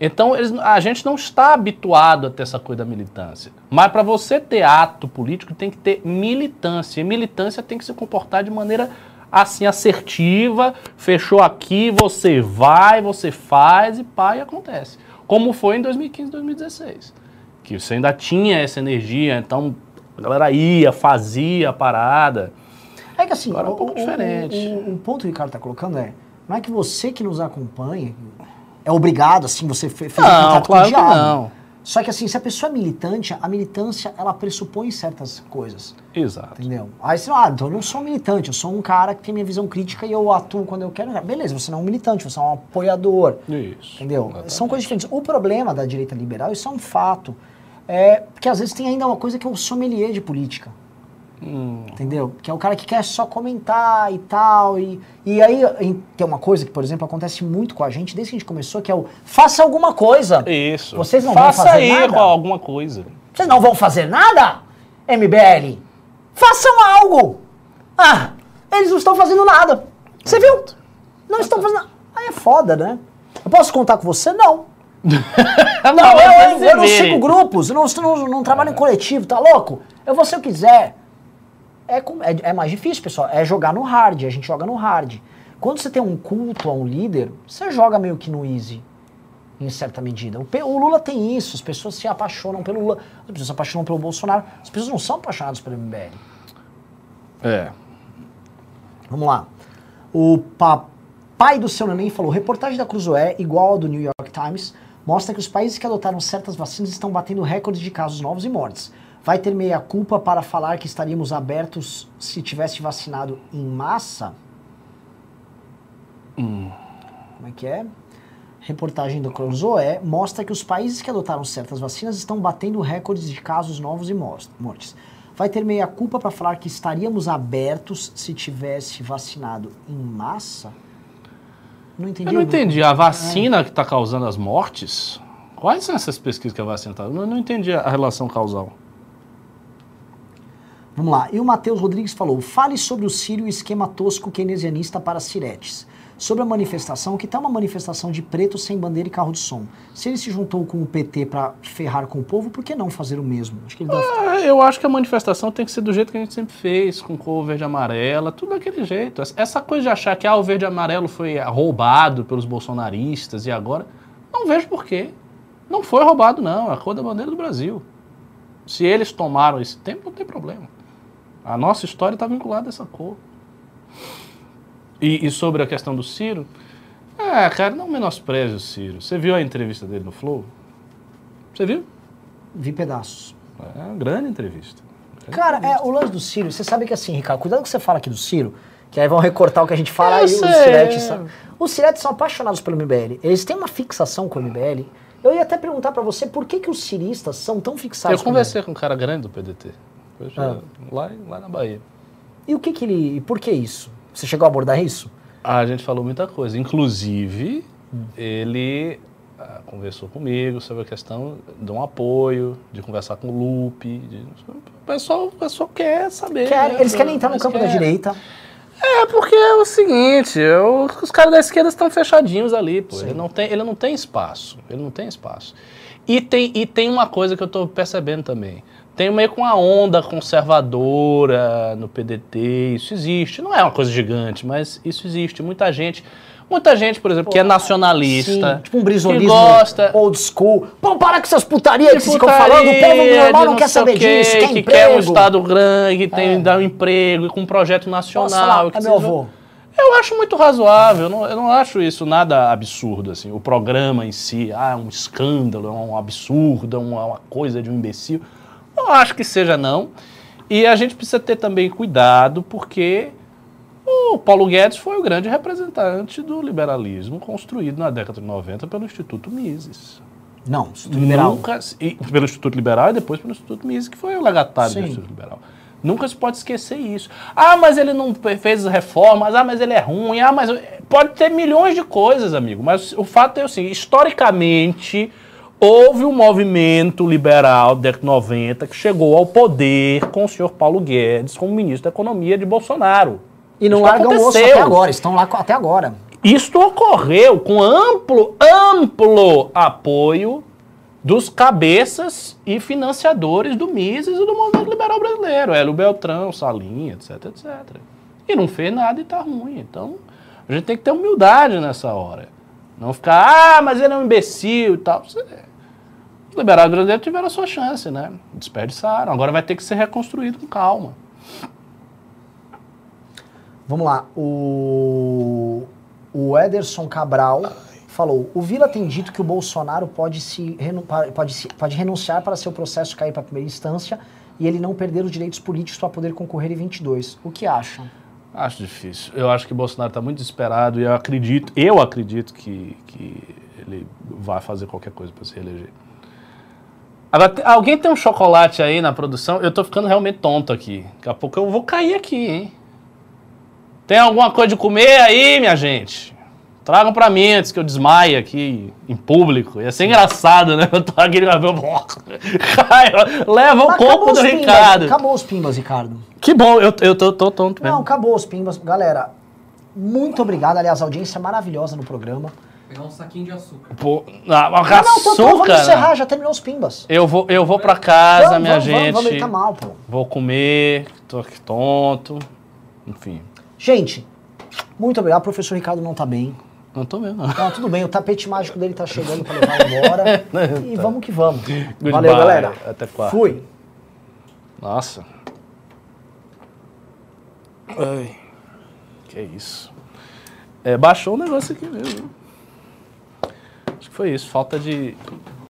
Então, eles- a gente não está habituado a ter essa coisa da militância. Mas para você ter ato político, tem que ter militância. E militância tem que se comportar de maneira assim, assertiva. Fechou aqui, você vai, você faz e pá, e acontece. Como foi em 2015, 2016. Que você ainda tinha essa energia, então a galera ia, fazia a parada. É que assim, Agora é um pouco o- diferente. O, o ponto que o Ricardo está colocando é, não é que você que nos acompanha, é obrigado, assim, você fe- fez um Não, contrato claro com o diabo. não. Só que assim, se a pessoa é militante, a militância, ela pressupõe certas coisas, Exato. entendeu? Aí você, ah, então eu não sou um militante, eu sou um cara que tem minha visão crítica e eu atuo quando eu quero. Beleza, você não é um militante, você é um apoiador. Isso. Entendeu? Exatamente. São coisas diferentes. O problema da direita liberal, isso é um fato, é que às vezes tem ainda uma coisa que é o sommelier de política. Hum, Entendeu? Que é o cara que quer só comentar e tal. E, e aí em- tem uma coisa que, por exemplo, acontece muito com a gente desde que a gente começou, que é o faça alguma coisa. Isso. Vocês não vão Faça fazer aí nada? alguma coisa. Vocês não vão fazer nada? MBL? Façam algo! Ah, eles não estão fazendo nada. Você viu? Não estão fazendo nada. Aí é foda, né? Eu posso contar com você? Não. *laughs* Não, eu, eu, eu não sigo grupos, eu não, não, não trabalho em coletivo, tá louco? Eu vou se eu quiser. É, é, é mais difícil, pessoal. É jogar no hard, a gente joga no hard. Quando você tem um culto a um líder, você joga meio que no easy, em certa medida. O, o Lula tem isso, as pessoas se apaixonam pelo Lula, as pessoas se apaixonam pelo Bolsonaro, as pessoas não são apaixonadas pelo MBL. É. Vamos lá. O papai do seu neném falou: reportagem da Cruzoé, igual ao do New York Times, mostra que os países que adotaram certas vacinas estão batendo recordes de casos novos e mortes. Vai ter meia culpa para falar que estaríamos abertos se tivesse vacinado em massa? Como é que é? Reportagem do Cruzoé mostra que os países que adotaram certas vacinas estão batendo recordes de casos novos e mortes. Vai ter meia culpa para falar que estaríamos abertos se tivesse vacinado em massa? Não entendi. Eu não entendi. A vacina que está causando as mortes? Quais são essas pesquisas que a vacina está? Eu não entendi a relação causal. Vamos lá. E o Matheus Rodrigues falou: fale sobre o Sírio e esquema tosco keynesianista para Siretes. Sobre a manifestação, que tal uma manifestação de preto sem bandeira e carro de som? Se ele se juntou com o PT para ferrar com o povo, por que não fazer o mesmo? Acho deve... Ah, Eu acho que a manifestação tem que ser do jeito que a gente sempre fez, com cor verde e amarela, tudo daquele jeito. Essa coisa de achar que ah, o verde e amarelo foi roubado pelos bolsonaristas e agora. Não vejo porquê. Não foi roubado, não. É a cor da bandeira do Brasil. Se eles tomaram esse tempo, não tem problema. A nossa história está vinculada a essa cor. E, e sobre a questão do Ciro, é, cara, não menospreze o Ciro. Você viu a entrevista dele no Flow? Você viu? Vi pedaços. É uma grande entrevista. Cara, é, o lance do Ciro, você sabe que assim, Ricardo, cuidado que você fala aqui do Ciro, que aí vão recortar o que a gente fala Eu e os sei. Ciretes são. Os Ciretes são apaixonados pelo MBL. Eles têm uma fixação com o MBL. Eu ia até perguntar pra você por que, que os ciristas são tão fixados Eu com conversei com um cara grande do PDT. Ah. lá, lá na Bahia. E o que que ele. e Por que isso? Você chegou a abordar isso? A gente falou muita coisa. Inclusive, Hum. ele ah, conversou comigo sobre a questão de um apoio, de conversar com o Lupe. de- O, pessoal, o pessoal quer saber. Querem- né? eles querem entrar no Eles campo da direita. É, porque é o seguinte, eu- os caras da esquerda estão fechadinhos ali, pô. Sim. Ele não, tem, ele não tem espaço. Ele não tem espaço. E tem, e tem uma coisa que eu tô percebendo também. Tem meio com uma onda conservadora no PDT, isso existe. Não é uma coisa gigante, mas isso existe. Muita gente, muita gente, por exemplo, que é nacionalista, Sim, tipo um que brisolismo gosta old school. Pô, para com essas putarias que vocês ficam falando, o povo normal de não quer saber quê, disso, quer que emprego. quer um estado grande, que tem É. dar um emprego, com um projeto nacional. Nossa, lá, que é meu avô. eu acho muito razoável, eu não, eu não acho isso nada absurdo, assim. O programa em si, ah, é um escândalo, é um absurdo, é uma, uma coisa de um imbecil. Não acho que seja, não. E a gente precisa ter também cuidado, porque o Paulo Guedes foi o grande representante do liberalismo construído na década de 90 pelo Instituto Mises. Não, Instituto liberal. Nunca, e pelo Instituto Liberal e depois pelo Instituto Mises, que foi o legatário Sim. do Instituto Liberal. Nunca se pode esquecer isso. Ah, mas ele não fe- fez reformas, ah, mas ele é ruim, ah, mas. Pode ter milhões de coisas, amigo. Mas o fato é o seguinte: historicamente, houve um movimento liberal da década de 90 que chegou ao poder com o senhor Paulo Guedes como ministro da Economia de Bolsonaro. E não Isso largam o osso até agora, estão lá até agora. Isto ocorreu com amplo, amplo apoio dos cabeças e financiadores do Mises e do movimento liberal brasileiro, Hélio Beltrão, Salinha, etc, etc. E não fez nada e tá ruim. Então, a gente tem que ter humildade nessa hora. Não ficar, ah, mas ele é um imbecil e tal. Você- liberais brasileiros tiveram a sua chance, né? Desperdiçaram. Agora vai ter que ser reconstruído com calma. Vamos lá. O, o Ederson Cabral falou: o Vila tem dito que o Bolsonaro pode, se, renu- pode, se- pode renunciar para seu processo cair para a primeira instância e ele não perder os direitos políticos para poder concorrer em 22. O que acham? Acho difícil. Eu acho que o Bolsonaro está muito desesperado e eu acredito, eu acredito que, que ele vai fazer qualquer coisa para se reeleger. Agora, alguém tem um chocolate aí na produção? Eu tô ficando realmente tonto aqui. Daqui a pouco eu vou cair aqui, hein? Tem alguma coisa de comer aí, minha gente? Tragam pra mim antes que eu desmaie aqui em público. Ia ser engraçado, né? Eu tô aqui, Cai, leva o Mas corpo acabou do os pimbas, Ricardo. Acabou os pimbas, Ricardo. Que bom, eu, eu tô, tô tonto mesmo. Não, acabou os pimbas. Galera, muito obrigado. Aliás, audiência maravilhosa no programa. Pegar um saquinho de açúcar. Pô, ah, mas Ah, não, tô, vamos açúcar, encerrar, né? já terminou os pimbas. Eu vou, eu vou pra casa, Vamos, minha vamos, gente. Vamos, vamos, ele tá mal, pô. Vou comer, tô aqui tonto. Enfim, Gente, muito obrigado. O professor Ricardo não tá bem. não tô mesmo. não. Não, tudo bem, o tapete mágico dele tá chegando pra levar *laughs* embora. e vamos que vamos. Goodbye, Valeu, galera. Até quarta. Fui. Nossa. Ai, que isso. É, baixou o negócio aqui mesmo. Acho que foi isso. Falta de